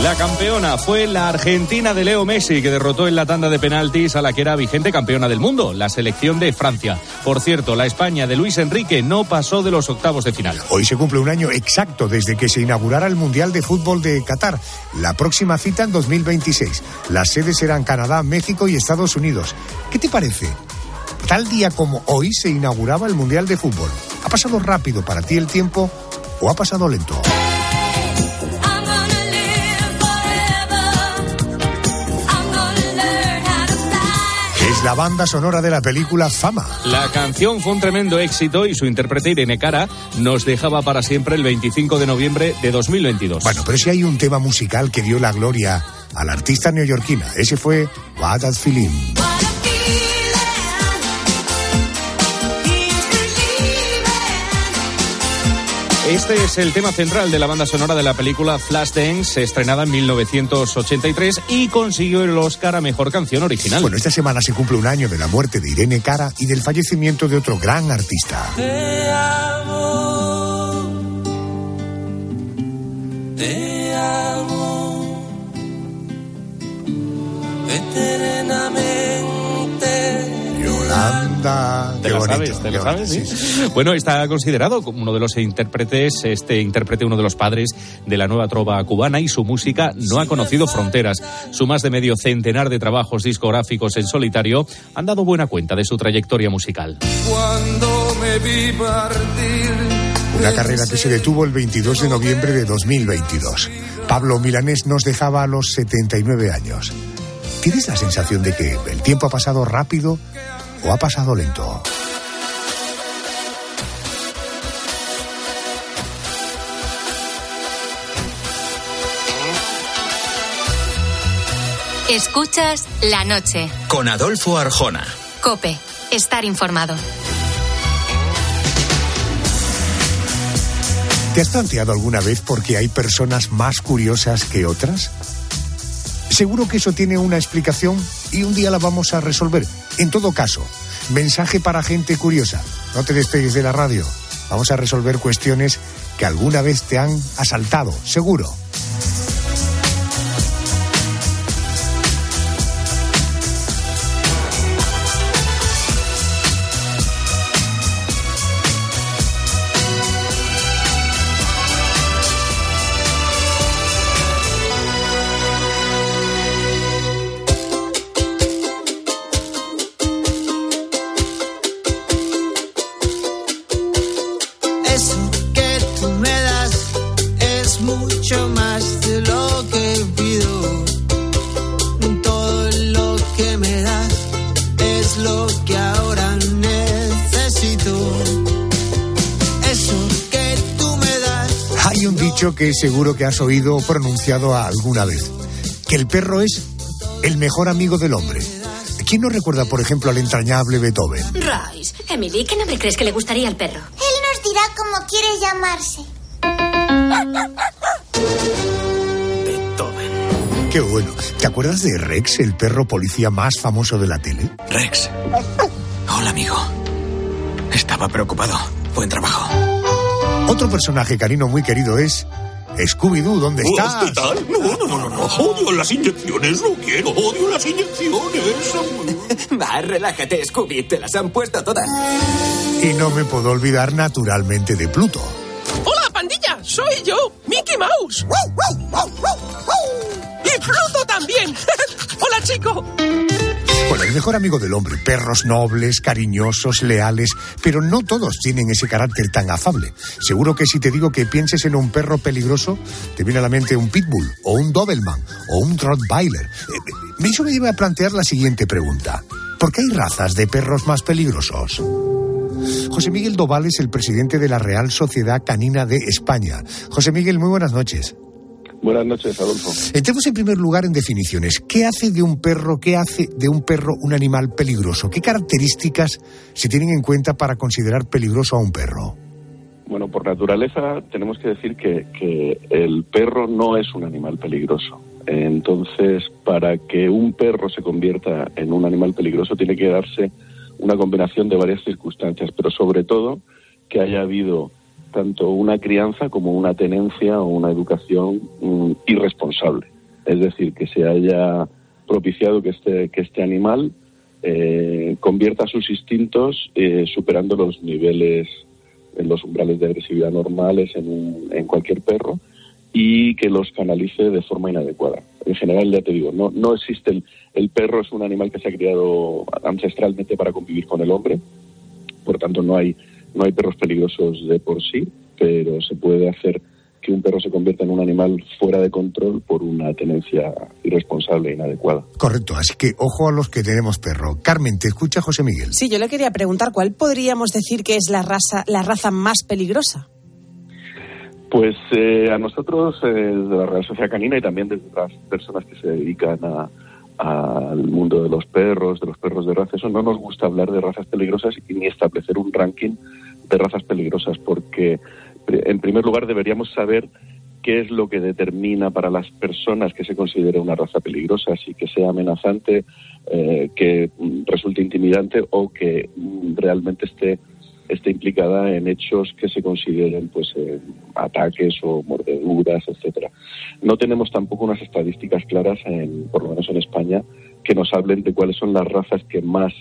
La campeona fue la Argentina de Leo Messi, que derrotó en la tanda de penaltis a la que era vigente campeona del mundo, la selección de Francia. Por cierto, la España de Luis Enrique no pasó de los octavos de final. Hoy se cumple un año exacto desde que se inaugurara el Mundial de Fútbol de Qatar. La próxima cita en 2026. Las sedes serán Canadá, México y Estados Unidos. ¿Qué te parece? Tal día como hoy se inauguraba el Mundial de Fútbol. ¿Ha pasado rápido para ti el tiempo o ha pasado lento? La banda sonora de la película Fama. La canción fue un tremendo éxito y su intérprete Irene Cara nos dejaba para siempre el 25 de noviembre de 2022. Bueno, pero si hay un tema musical que dio la gloria a la artista neoyorquina. Ese fue What That Feeling. Este es el tema central de la banda sonora de la película Flashdance, estrenada en 1983 y consiguió el Oscar a Mejor Canción Original. Bueno, esta semana se cumple un año de la muerte de Irene Cara y del fallecimiento de otro gran artista. Te amo. Te amo. ¿Te lo sabes? ¿Te lo sabes? Bueno, está considerado como uno de los intérpretes, este intérprete, uno de los padres de la nueva trova cubana y su música no ha conocido fronteras. Su más de medio centenar de trabajos discográficos en solitario han dado buena cuenta de su trayectoria musical. Cuando me vi partir Una carrera que se detuvo el 22 de noviembre de 2022. Pablo Milanés nos dejaba a los 79 años. ¿Tienes la sensación de que el tiempo ha pasado rápido o ha pasado lento? Escuchas la noche. Con Adolfo Arjona. Cope. Estar informado. ¿Te has planteado alguna vez por qué hay personas más curiosas que otras? Seguro que eso tiene una explicación y un día la vamos a resolver. En todo caso, mensaje para gente curiosa. No te despegues de la radio. Vamos a resolver cuestiones que alguna vez te han asaltado, seguro. Seguro que has oído o pronunciado alguna vez, que el perro es el mejor amigo del hombre. ¿Quién no recuerda, por ejemplo, al entrañable Beethoven? Royce, Emily, ¿qué nombre crees que le gustaría al perro? Él nos dirá cómo quiere llamarse. Qué bueno. ¿Te acuerdas de Rex, el perro policía más famoso de la tele? Rex. Hola, amigo. Estaba preocupado. Buen trabajo. Otro personaje carino muy querido es Scooby-Doo. ¿Dónde estás? ¿Hospital? No, no, no, no, no. Odio las inyecciones, no quiero. Odio las inyecciones. *laughs* Va, relájate, Scooby. Te las han puesto todas. Y no me puedo olvidar naturalmente de Pluto. Mejor amigo del hombre, perros nobles, cariñosos, leales, pero no todos tienen ese carácter tan afable. Seguro que si te digo que pienses en un perro peligroso, te viene a la mente un pitbull, o un doberman, o un rottweiler. Eh, Eso me lleva a plantear la siguiente pregunta. ¿Por qué hay razas de perros más peligrosos? José Miguel Doval es el presidente de la Real Sociedad Canina de España. José Miguel, muy buenas noches. Buenas noches, Adolfo. Entremos en primer lugar en definiciones. ¿Qué hace de un perro, qué hace de un perro un animal peligroso? ¿Qué características se tienen en cuenta para considerar peligroso a un perro? Bueno, por naturaleza tenemos que decir que, que el perro no es un animal peligroso. Entonces, para que un perro se convierta en un animal peligroso tiene que darse una combinación de varias circunstancias, pero sobre todo que haya habido tanto una crianza como una tenencia o una educación mm, irresponsable. Es decir, que se haya propiciado que este, que este animal eh, convierta sus instintos eh, superando los niveles, en los umbrales de agresividad normales en, un- en cualquier perro y que los canalice de forma inadecuada. En general, ya te digo, no, no existe el, el perro, es un animal que se ha criado ancestralmente para convivir con el hombre, por tanto no hay, no hay perros peligrosos de por sí, pero se puede hacer que un perro se convierta en un animal fuera de control por una tenencia irresponsable e inadecuada. Correcto, así que ojo a los que tenemos perro. Carmen, ¿te escucha José Miguel? Sí, yo le quería preguntar cuál podríamos decir que es la raza, la raza más peligrosa. Pues eh, a nosotros, eh, desde la Real Sociedad Canina y también desde las personas que se dedican a- al mundo de los perros, de los perros de raza, eso no nos gusta hablar de razas peligrosas y ni establecer un ranking de razas peligrosas, porque en primer lugar deberíamos saber qué es lo que determina para las personas que se considere una raza peligrosa, si que sea amenazante, eh, que resulte intimidante o que mm, realmente esté esté implicada en hechos que se consideren pues eh, ataques o mordeduras, etcétera. No tenemos tampoco unas estadísticas claras, en, por lo menos en España, que nos hablen de cuáles son las razas que más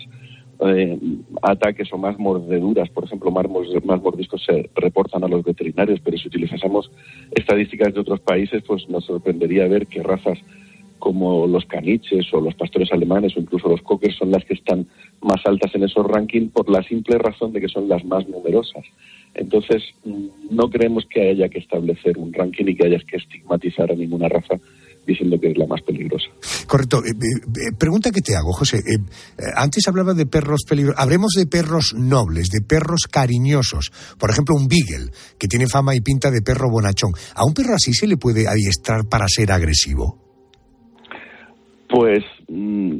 eh, ataques o más mordeduras, por ejemplo, más, más mordiscos se reportan a los veterinarios, pero si utilizásemos estadísticas de otros países, pues nos sorprendería ver que razas como los caniches o los pastores alemanes o incluso los cockers son las que están más altas en esos rankings por la simple razón de que son las más numerosas. Entonces, no creemos que haya que establecer un ranking y que haya que estigmatizar a ninguna raza diciendo que es la más peligrosa. Correcto. Eh, eh, eh, pregunta que te hago, José. antes hablaba de perros peligrosos. Hablemos de perros nobles, de perros cariñosos. Por ejemplo, un beagle, que tiene fama y pinta de perro bonachón. ¿A un perro así se le puede adiestrar para ser agresivo? Pues, mm,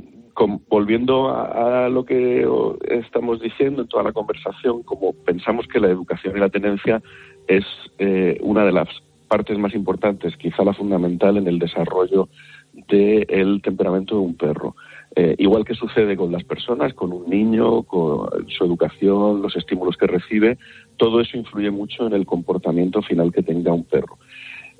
volviendo a, lo que estamos diciendo en toda la conversación, como pensamos que la educación y la tenencia es una de las partes más importantes, quizá la fundamental en el desarrollo del temperamento de un perro. Eh, igual que sucede con las personas, con un niño, con su educación, los estímulos que recibe, todo eso influye mucho en el comportamiento final que tenga un perro.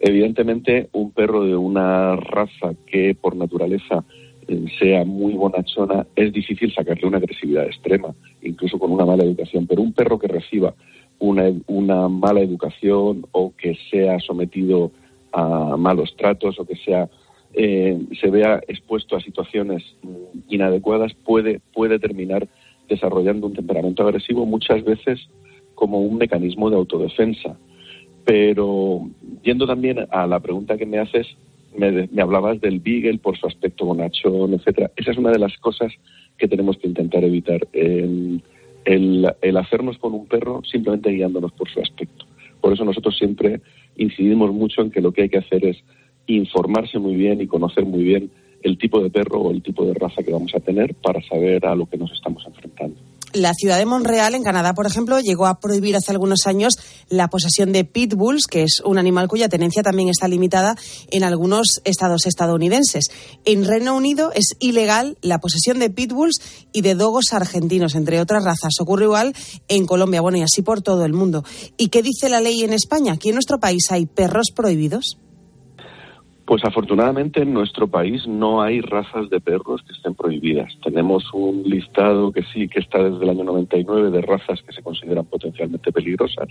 Evidentemente, un perro de una raza que por naturaleza eh, sea muy bonachona, es difícil sacarle una agresividad extrema, incluso con una mala educación, pero un perro que reciba una, mala educación o que sea sometido a malos tratos o que sea eh, se vea expuesto a situaciones inadecuadas puede puede terminar desarrollando un temperamento agresivo muchas veces como un mecanismo de autodefensa pero yendo también a la pregunta que me haces me, me hablabas del beagle por su aspecto bonachón etcétera esa es una de las cosas que tenemos que intentar evitar el, hacernos con un perro simplemente guiándonos por su aspecto. Por eso nosotros siempre incidimos mucho en que lo que hay que hacer es informarse muy bien y conocer muy bien el tipo de perro o el tipo de raza que vamos a tener para saber a lo que nos estamos enfrentando. La ciudad de Montreal, en Canadá, por ejemplo, llegó a prohibir hace algunos años la posesión de pitbulls, que es un animal cuya tenencia también está limitada en algunos estados estadounidenses. En Reino Unido es ilegal la posesión de pitbulls y de dogos argentinos, entre otras razas. Ocurre igual en Colombia, bueno, y así por todo el mundo. ¿Y qué dice la ley en España? ¿Aquí en nuestro país hay perros prohibidos? Pues afortunadamente en nuestro país no hay razas de perros que estén prohibidas. Tenemos un listado que sí, que está desde el año 99 de razas que se consideran potencialmente peligrosas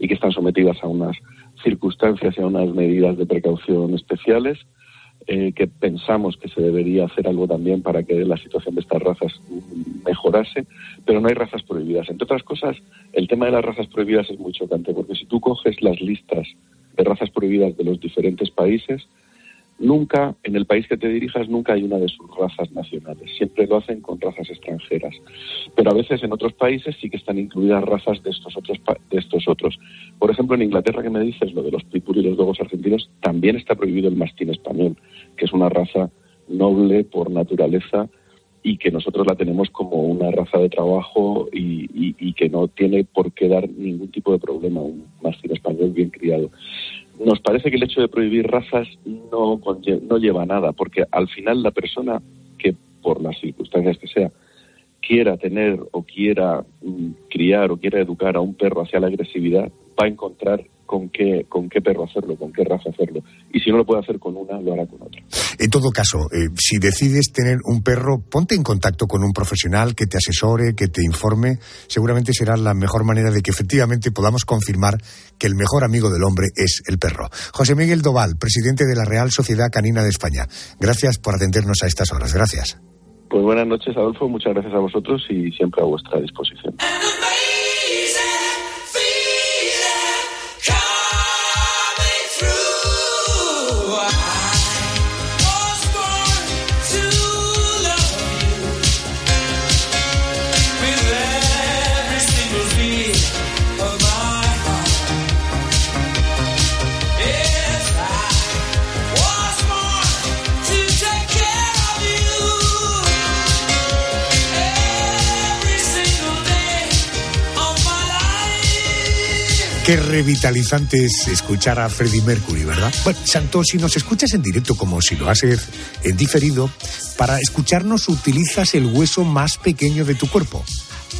y que están sometidas a unas circunstancias y a unas medidas de precaución especiales, eh, que pensamos que se debería hacer algo también para que la situación de estas razas mejorase, pero no hay razas prohibidas. Entre otras cosas, el tema de las razas prohibidas es muy chocante, porque si tú coges las listas de razas prohibidas de los diferentes países, nunca, en el país que te dirijas, nunca hay una de sus razas nacionales. Siempre lo hacen con razas extranjeras. Pero a veces en otros países sí que están incluidas razas de estos otros. De estos otros. Por ejemplo, en Inglaterra, que me dices, lo de los pitbull y los dogos argentinos, también está prohibido el mastín español, que es una raza noble por naturaleza y que nosotros la tenemos como una raza de trabajo y, y que no tiene por qué dar ningún tipo de problema un mastín español bien criado nos parece que el hecho de prohibir razas no, no lleva a nada, porque al final la persona que, por las circunstancias que sea, quiera tener o quiera mm, criar o quiera educar a un perro hacia la agresividad, va a encontrar con qué, con qué perro hacerlo, con qué raza hacerlo. Y si no lo puede hacer con una, lo hará con otra. En todo caso, eh, si decides tener un perro, ponte en contacto con un profesional que te asesore, que te informe. Seguramente será la mejor manera de que efectivamente podamos confirmar que el mejor amigo del hombre es el perro. José Miguel Doval, presidente de la Real Sociedad Canina de España. Gracias por atendernos a estas horas. Gracias. Pues buenas noches, Adolfo. Muchas gracias a vosotros y siempre a vuestra disposición. Qué revitalizante es escuchar a Freddie Mercury, ¿verdad? Bueno, Santo, si nos escuchas en directo como si lo haces en diferido, para escucharnos utilizas el hueso más pequeño de tu cuerpo.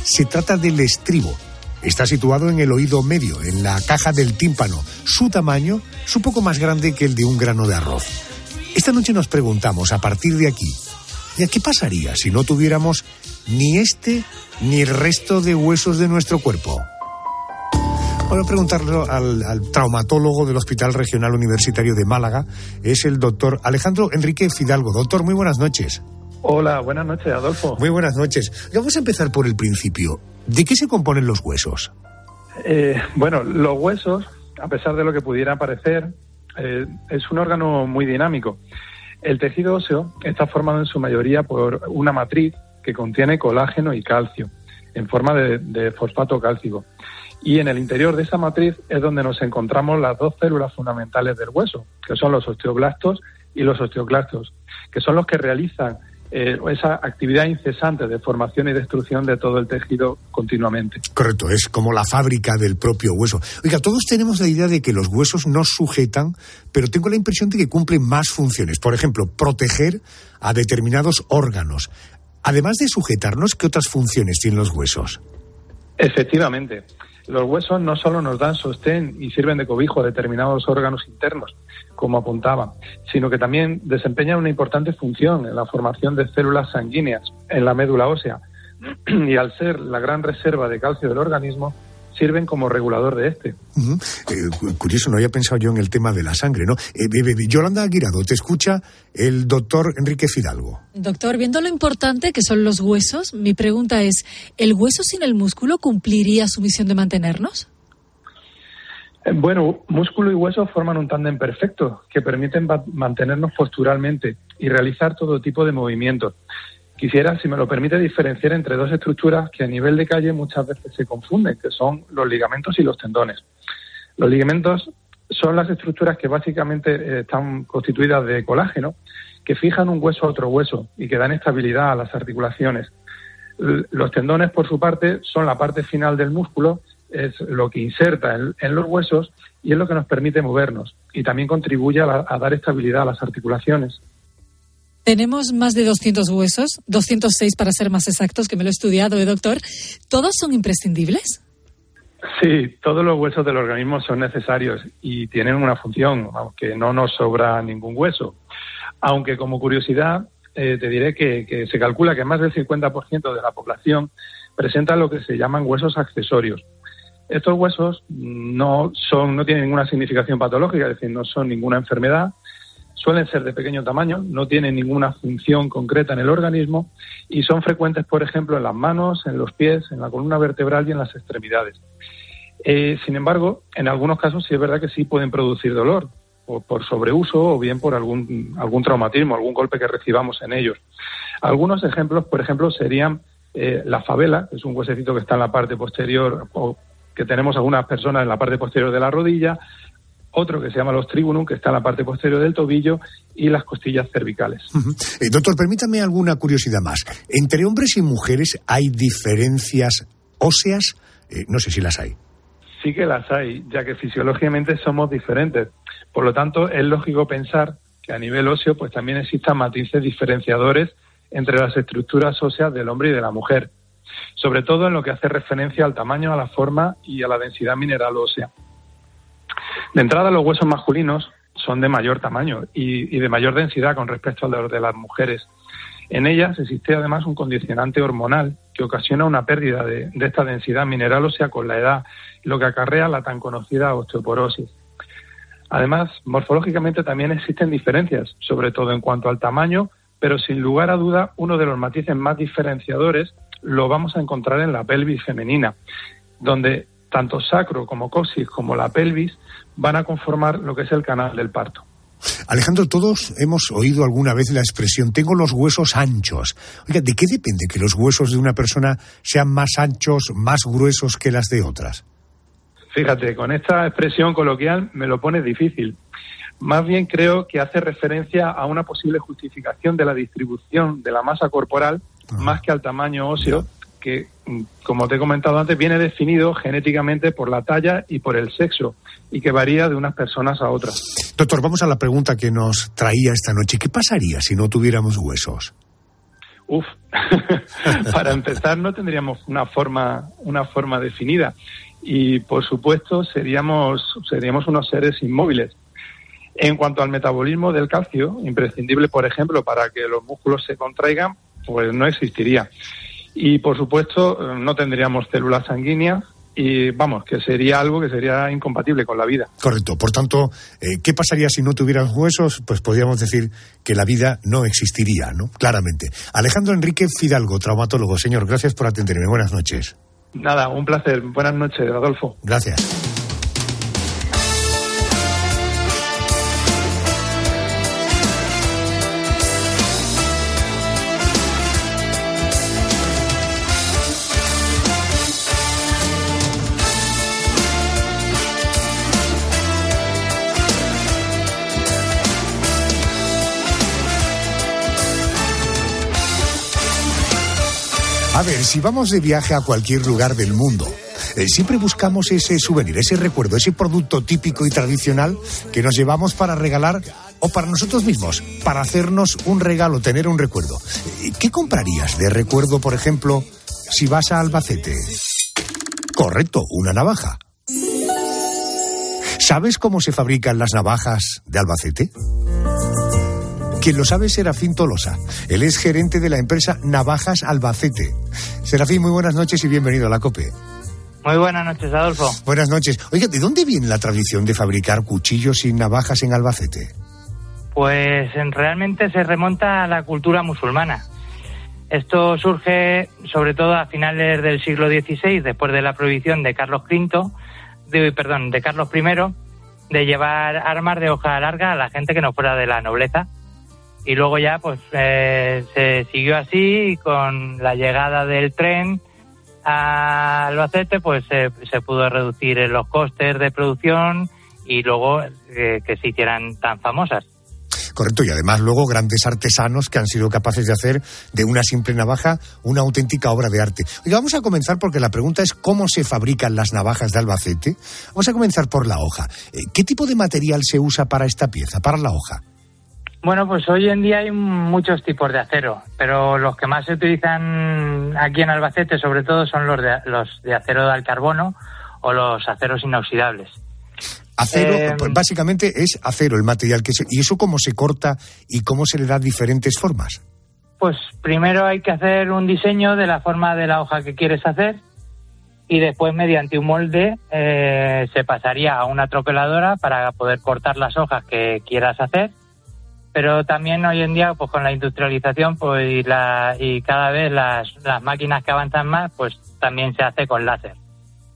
Se trata del estribo. Está situado en el oído medio, en la caja del tímpano. Su tamaño es un poco más grande que el de un grano de arroz. Esta noche nos preguntamos, a partir de aquí, ¿y qué pasaría si no tuviéramos ni este ni el resto de huesos de nuestro cuerpo? Voy a preguntarle al, traumatólogo del Hospital Regional Universitario de Málaga. Es el doctor Alejandro Enrique Fidalgo. Doctor, muy buenas noches. Hola, buenas noches, Adolfo. Muy buenas noches. Vamos a empezar por el principio. ¿De qué se componen los huesos? Eh, bueno, los huesos, a pesar de lo que pudiera parecer, eh, es un órgano muy dinámico. El tejido óseo está formado en su mayoría por una matriz que contiene colágeno y calcio en forma de, fosfato cálcico. Y en el interior de esa matriz es donde nos encontramos las dos células fundamentales del hueso, que son los osteoblastos y los osteoclastos, que son los que realizan eh, esa actividad incesante de formación y destrucción de todo el tejido continuamente. Correcto, es como la fábrica del propio hueso. Oiga, todos tenemos la idea de que los huesos nos sujetan, pero tengo la impresión de que cumplen más funciones. Por ejemplo, proteger a determinados órganos. Además de sujetarnos, ¿qué otras funciones tienen los huesos? Efectivamente. Los huesos no solo nos dan sostén y sirven de cobijo a determinados órganos internos, como apuntaba, sino que también desempeñan una importante función en la formación de células sanguíneas en la médula ósea. *clears throat* Y al ser la gran reserva de calcio del organismo, sirven como regulador de este. Eh, curioso, no había pensado yo en el tema de la sangre, ¿no? Eh, Yolanda Aguirado, te escucha el doctor Enrique Fidalgo. Doctor, viendo lo importante que son los huesos, mi pregunta es, ¿el hueso sin el músculo cumpliría su misión de mantenernos? Eh, bueno, músculo y hueso forman un tándem perfecto que permiten mantenernos posturalmente y realizar todo tipo de movimientos. Quisiera, si me lo permite, diferenciar entre dos estructuras que a nivel de calle muchas veces se confunden, que son los ligamentos y los tendones. Los ligamentos son las estructuras que básicamente eh, están constituidas de colágeno, que fijan un hueso a otro hueso y que dan estabilidad a las articulaciones. Los tendones, por su parte, son la parte final del músculo, es lo que inserta en, los huesos y es lo que nos permite movernos y también contribuye a dar estabilidad a las articulaciones. Tenemos más de 200 huesos, 206 para ser más exactos, que me lo he estudiado, ¿eh, doctor? ¿Todos son imprescindibles? Sí, todos los huesos del organismo son necesarios y tienen una función, aunque no nos sobra ningún hueso. Aunque como curiosidad, eh, te diré que, se calcula que más del 50% de la población presenta lo que se llaman huesos accesorios. Estos huesos no son, no tienen ninguna significación patológica, es decir, no son ninguna enfermedad, suelen ser de pequeño tamaño, no tienen ninguna función concreta en el organismo y son frecuentes, por ejemplo, en las manos, en los pies, en la columna vertebral y en las extremidades. Eh, sin embargo, en algunos casos sí es verdad que sí pueden producir dolor, o por sobreuso o bien por algún, algún traumatismo, algún golpe que recibamos en ellos. Algunos ejemplos, por ejemplo, serían eh, la favela, que es un huesecito que está en la parte posterior o que tenemos algunas personas en la parte posterior de la rodilla, otro que se llama los tribunum, que está en la parte posterior del tobillo, y las costillas cervicales. Eh, doctor, permítame alguna curiosidad más. ¿Entre hombres y mujeres hay diferencias óseas? Eh, no sé si las hay. Sí que las hay, ya que fisiológicamente somos diferentes. Por lo tanto, es lógico pensar que a nivel óseo pues también existan matices diferenciadores entre las estructuras óseas del hombre y de la mujer, sobre todo en lo que hace referencia al tamaño, a la forma y a la densidad mineral ósea. De entrada, los huesos masculinos son de mayor tamaño y, de mayor densidad con respecto a los de las mujeres. En ellas existe además un condicionante hormonal que ocasiona una pérdida de, esta densidad mineral ósea con la edad, lo que acarrea la tan conocida osteoporosis. Además, morfológicamente también existen diferencias, sobre todo en cuanto al tamaño, pero sin lugar a duda uno de los matices más diferenciadores lo vamos a encontrar en la pelvis femenina, donde tanto sacro como coxis como la pelvis van a conformar lo que es el canal del parto. Alejandro, todos hemos oído alguna vez la expresión tengo los huesos anchos. Oiga, ¿de qué depende que los huesos de una persona sean más anchos, más gruesos que las de otras? Fíjate, con esta expresión coloquial me lo pone difícil. Más bien creo que hace referencia a una posible justificación de la distribución de la masa corporal más que al tamaño óseo que, mm, como te he comentado antes, viene definido genéticamente por la talla y por el sexo y que varía de unas personas a otras. Doctor, vamos a la pregunta que nos traía esta noche. ¿Qué pasaría si no tuviéramos huesos? Uf, *laughs* para empezar no tendríamos una forma, una forma definida y por supuesto seríamos, seríamos unos seres inmóviles. En cuanto al metabolismo del calcio, imprescindible, por ejemplo, para que los músculos se contraigan, pues no existiría y por supuesto no tendríamos células sanguíneas y vamos, que sería algo que sería incompatible con la vida. Correcto. Por tanto, eh, ¿qué pasaría si no tuvieran huesos? Pues podríamos decir que la vida no existiría, ¿no? Claramente. Alejandro Enrique Fidalgo, traumatólogo. Señor, gracias por atenderme. Buenas noches. Nada, un placer. Buenas noches, Adolfo. Gracias. A ver, si vamos de viaje a cualquier lugar del mundo, eh, siempre buscamos ese souvenir, ese recuerdo, ese producto típico y tradicional que nos llevamos para regalar o para nosotros mismos, para hacernos un regalo, tener un recuerdo. Eh, ¿Qué comprarías de recuerdo, por ejemplo, si vas a Albacete? Correcto, una navaja. ¿Sabes cómo se fabrican las navajas de Albacete? Quien lo sabe es Serafín Tolosa. Él es gerente de la empresa Navajas Albacete. Serafín, muy buenas noches y bienvenido a la COPE. Muy buenas noches, Adolfo. Buenas noches. Oiga, ¿de dónde viene la tradición de fabricar cuchillos y navajas en Albacete? Pues realmente se remonta a la cultura musulmana. Esto surge sobre todo a finales del siglo XVI, después de la prohibición de Carlos V, de, perdón, de Carlos I, de llevar armas de hoja larga a la gente que no fuera de la nobleza y luego ya pues eh, se siguió así y con la llegada del tren a Albacete pues se pudo reducir los costes de producción y luego eh, que se hicieran tan famosas. Correcto, y además luego grandes artesanos que han sido capaces de hacer de una simple navaja una auténtica obra de arte. Oiga, vamos a comenzar porque la pregunta es cómo se fabrican las navajas de Albacete. Vamos a comenzar por la hoja. Eh, ¿Qué tipo de material se usa para esta pieza, para la hoja? Bueno, pues hoy en día hay muchos tipos de acero, pero los que más se utilizan aquí en Albacete sobre todo son los de, los de acero de carbono o los aceros inoxidables. Acero, eh, pues básicamente es acero el material que se... ¿Y eso cómo se corta y cómo se le da diferentes formas? Pues primero hay que hacer un diseño de la forma de la hoja que quieres hacer y después mediante un molde eh, se pasaría a una tropeladora para poder cortar las hojas que quieras hacer pero también hoy en día pues con la industrialización pues y, la, y cada vez las, las máquinas que avanzan más pues también se hace con láser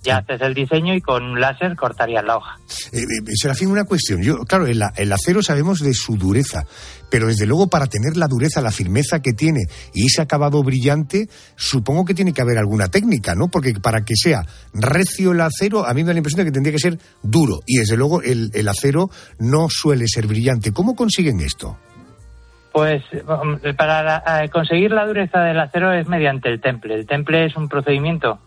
ya haces el diseño y con un láser cortarías la hoja. Eh, eh, Serafín, una cuestión. Yo, claro, el, el, acero sabemos de su dureza, pero desde luego para tener la dureza, la firmeza que tiene y ese acabado brillante, supongo que tiene que haber alguna técnica, ¿no? Porque para que sea recio el acero, a mí me da la impresión de que tendría que ser duro y desde luego el, el acero no suele ser brillante. ¿Cómo consiguen esto? Pues um, para conseguir la dureza del acero es mediante el temple. El temple es un procedimiento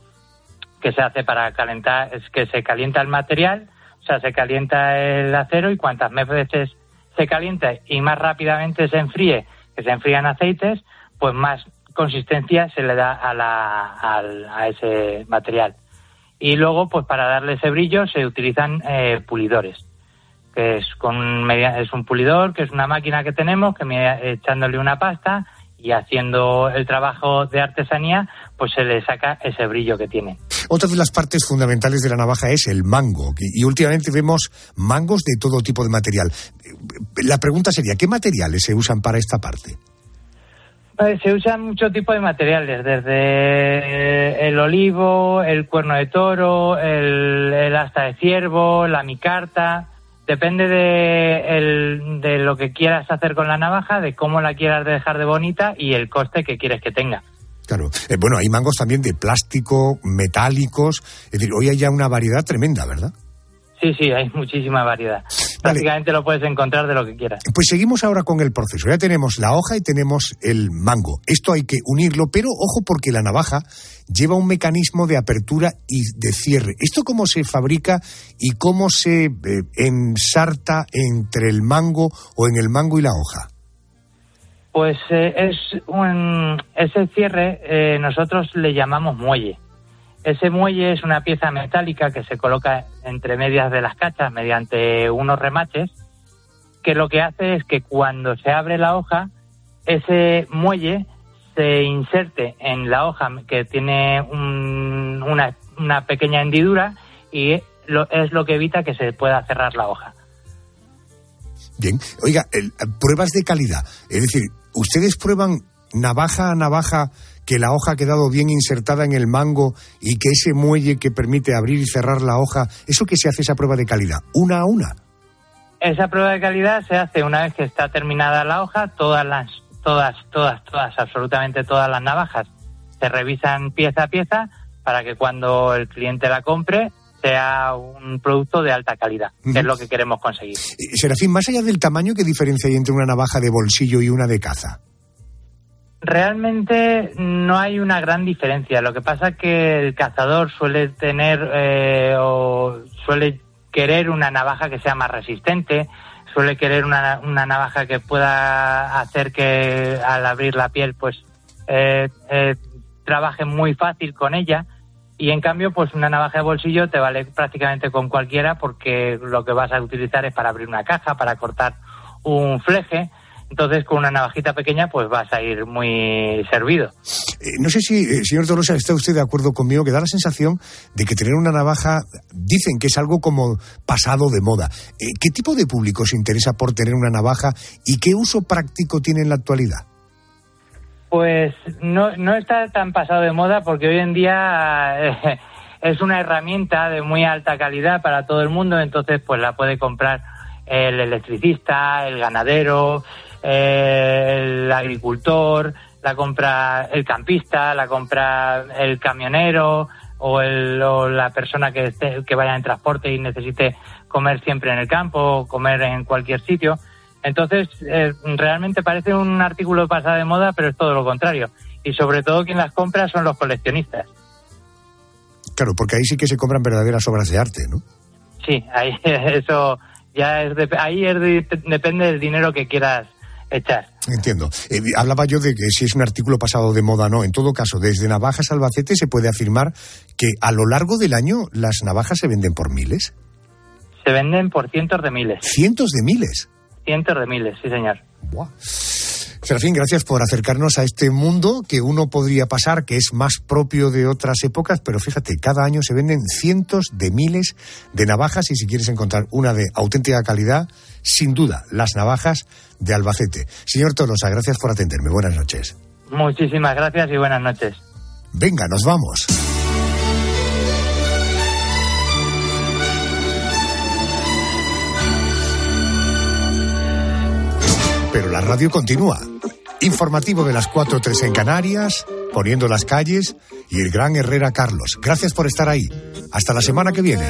que se hace para calentar, es que se calienta el material, o sea, se calienta el acero y cuantas más veces se calienta y más rápidamente se enfríe, que se enfrían aceites, pues más consistencia se le da a, la, a, ese material. Y luego, pues para darle ese brillo se utilizan eh, pulidores, que es con es un pulidor, que es una máquina que tenemos, que me, echándole una pasta y haciendo el trabajo de artesanía, pues se le saca ese brillo que tiene. Otra de las partes fundamentales de la navaja es el mango, y últimamente vemos mangos de todo tipo de material. La pregunta sería, ¿qué materiales se usan para esta parte? Se usan muchos tipos de materiales, desde el olivo, el cuerno de toro, el, asta de ciervo, la micarta. Depende de, de, lo que quieras hacer con la navaja, de cómo la quieras dejar de bonita y el coste que quieres que tenga. Claro. Eh, bueno, hay mangos también de plástico, metálicos. Es decir, hoy hay ya una variedad tremenda, ¿verdad? Sí, sí, hay muchísima variedad. Prácticamente lo puedes encontrar de lo que quieras. Pues seguimos ahora con el proceso. Ya tenemos la hoja y tenemos el mango. Esto hay que unirlo, pero ojo porque la navaja lleva un mecanismo de apertura y de cierre. ¿Esto cómo se fabrica y cómo se eh, ensarta entre el mango o en el mango y la hoja? Pues eh, es un, ese cierre eh, nosotros le llamamos muelle. Ese muelle es una pieza metálica que se coloca entre medias de las cachas mediante unos remaches, que lo que hace es que cuando se abre la hoja, ese muelle se inserte en la hoja que tiene una, una, pequeña hendidura y lo, es lo que evita que se pueda cerrar la hoja. Bien, oiga, pruebas de calidad, es decir, ¿Ustedes prueban navaja a navaja que la hoja ha quedado bien insertada en el mango y que ese muelle que permite abrir y cerrar la hoja, eso que se hace esa prueba de calidad, una a una. Esa prueba de calidad se hace una vez que está terminada la hoja, todas las, todas, todas, todas, absolutamente todas las navajas se revisan pieza a pieza para que cuando el cliente la compre sea un producto de alta calidad, que es lo que queremos conseguir. Eh, Serafín, más allá del tamaño, ¿qué diferencia hay entre una navaja de bolsillo y una de caza? Realmente no hay una gran diferencia. Lo que pasa es que el cazador suele tener eh, o suele querer una navaja que sea más resistente, suele querer una, una navaja que pueda hacer que al abrir la piel pues eh, eh, trabaje muy fácil con ella y en cambio pues una navaja de bolsillo te vale prácticamente con cualquiera porque lo que vas a utilizar es para abrir una caja, para cortar un fleje. Entonces, con una navajita pequeña, pues vas a ir muy servido. Eh, no sé si, eh, señor Tolosa, está usted de acuerdo conmigo, que da la sensación de que tener una navaja, dicen que es algo como pasado de moda. Eh, ¿Qué tipo de público se interesa por tener una navaja y qué uso práctico tiene en la actualidad? Pues no, no está tan pasado de moda porque hoy en día *laughs* es una herramienta de muy alta calidad para todo el mundo, entonces pues la puede comprar el electricista, el ganadero, eh, el agricultor, la compra el campista, la compra el camionero o, el, o la persona que, esté, que vaya en transporte y necesite comer siempre en el campo, comer en cualquier sitio. Entonces, eh, realmente parece un artículo pasado de moda, pero es todo lo contrario. Y sobre todo quien las compra son los coleccionistas. Claro, porque ahí sí que se compran verdaderas obras de arte, ¿no? Sí, ahí *laughs* eso ya es de- ahí es de- depende del dinero que quieras echar. Entiendo. Eh, hablaba yo de que si es un artículo pasado de moda, no. En todo caso, desde Navajas Albacete se puede afirmar que a lo largo del año las navajas se venden por miles. Se venden por cientos de miles. Cientos de miles. Cientos de miles, sí, señor. Serafín, gracias por acercarnos a este mundo que uno podría pasar, que es más propio de otras épocas, pero fíjate, cada año se venden cientos de miles de navajas y si quieres encontrar una de auténtica calidad, sin duda, las navajas de Albacete. Señor Tolosa, gracias por atenderme. Buenas noches. Muchísimas gracias y buenas noches. Venga, nos vamos. Pero la radio continúa. Informativo de las 4.3 en Canarias, poniendo las calles y el gran Herrera Carlos. Gracias por estar ahí. Hasta la semana que viene.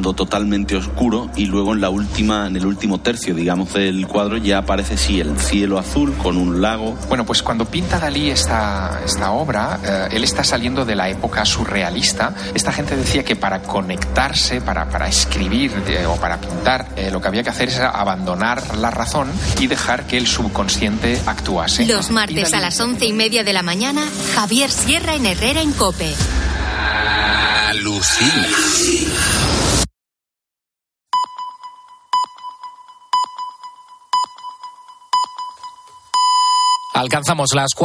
Fondo totalmente oscuro y luego en la última, en el último tercio, digamos, del cuadro ya aparece sí el cielo azul con un lago. Bueno, pues cuando pinta Dalí esta, esta obra, eh, él está saliendo de la época surrealista. Esta gente decía que para conectarse, para, para escribir eh, o para pintar, eh, lo que había que hacer es abandonar la razón y dejar que el subconsciente actuase. Los martes a las once y media de la mañana, Javier Sierra en Herrera en Cope. Alucina. Alcanzamos las cuatro.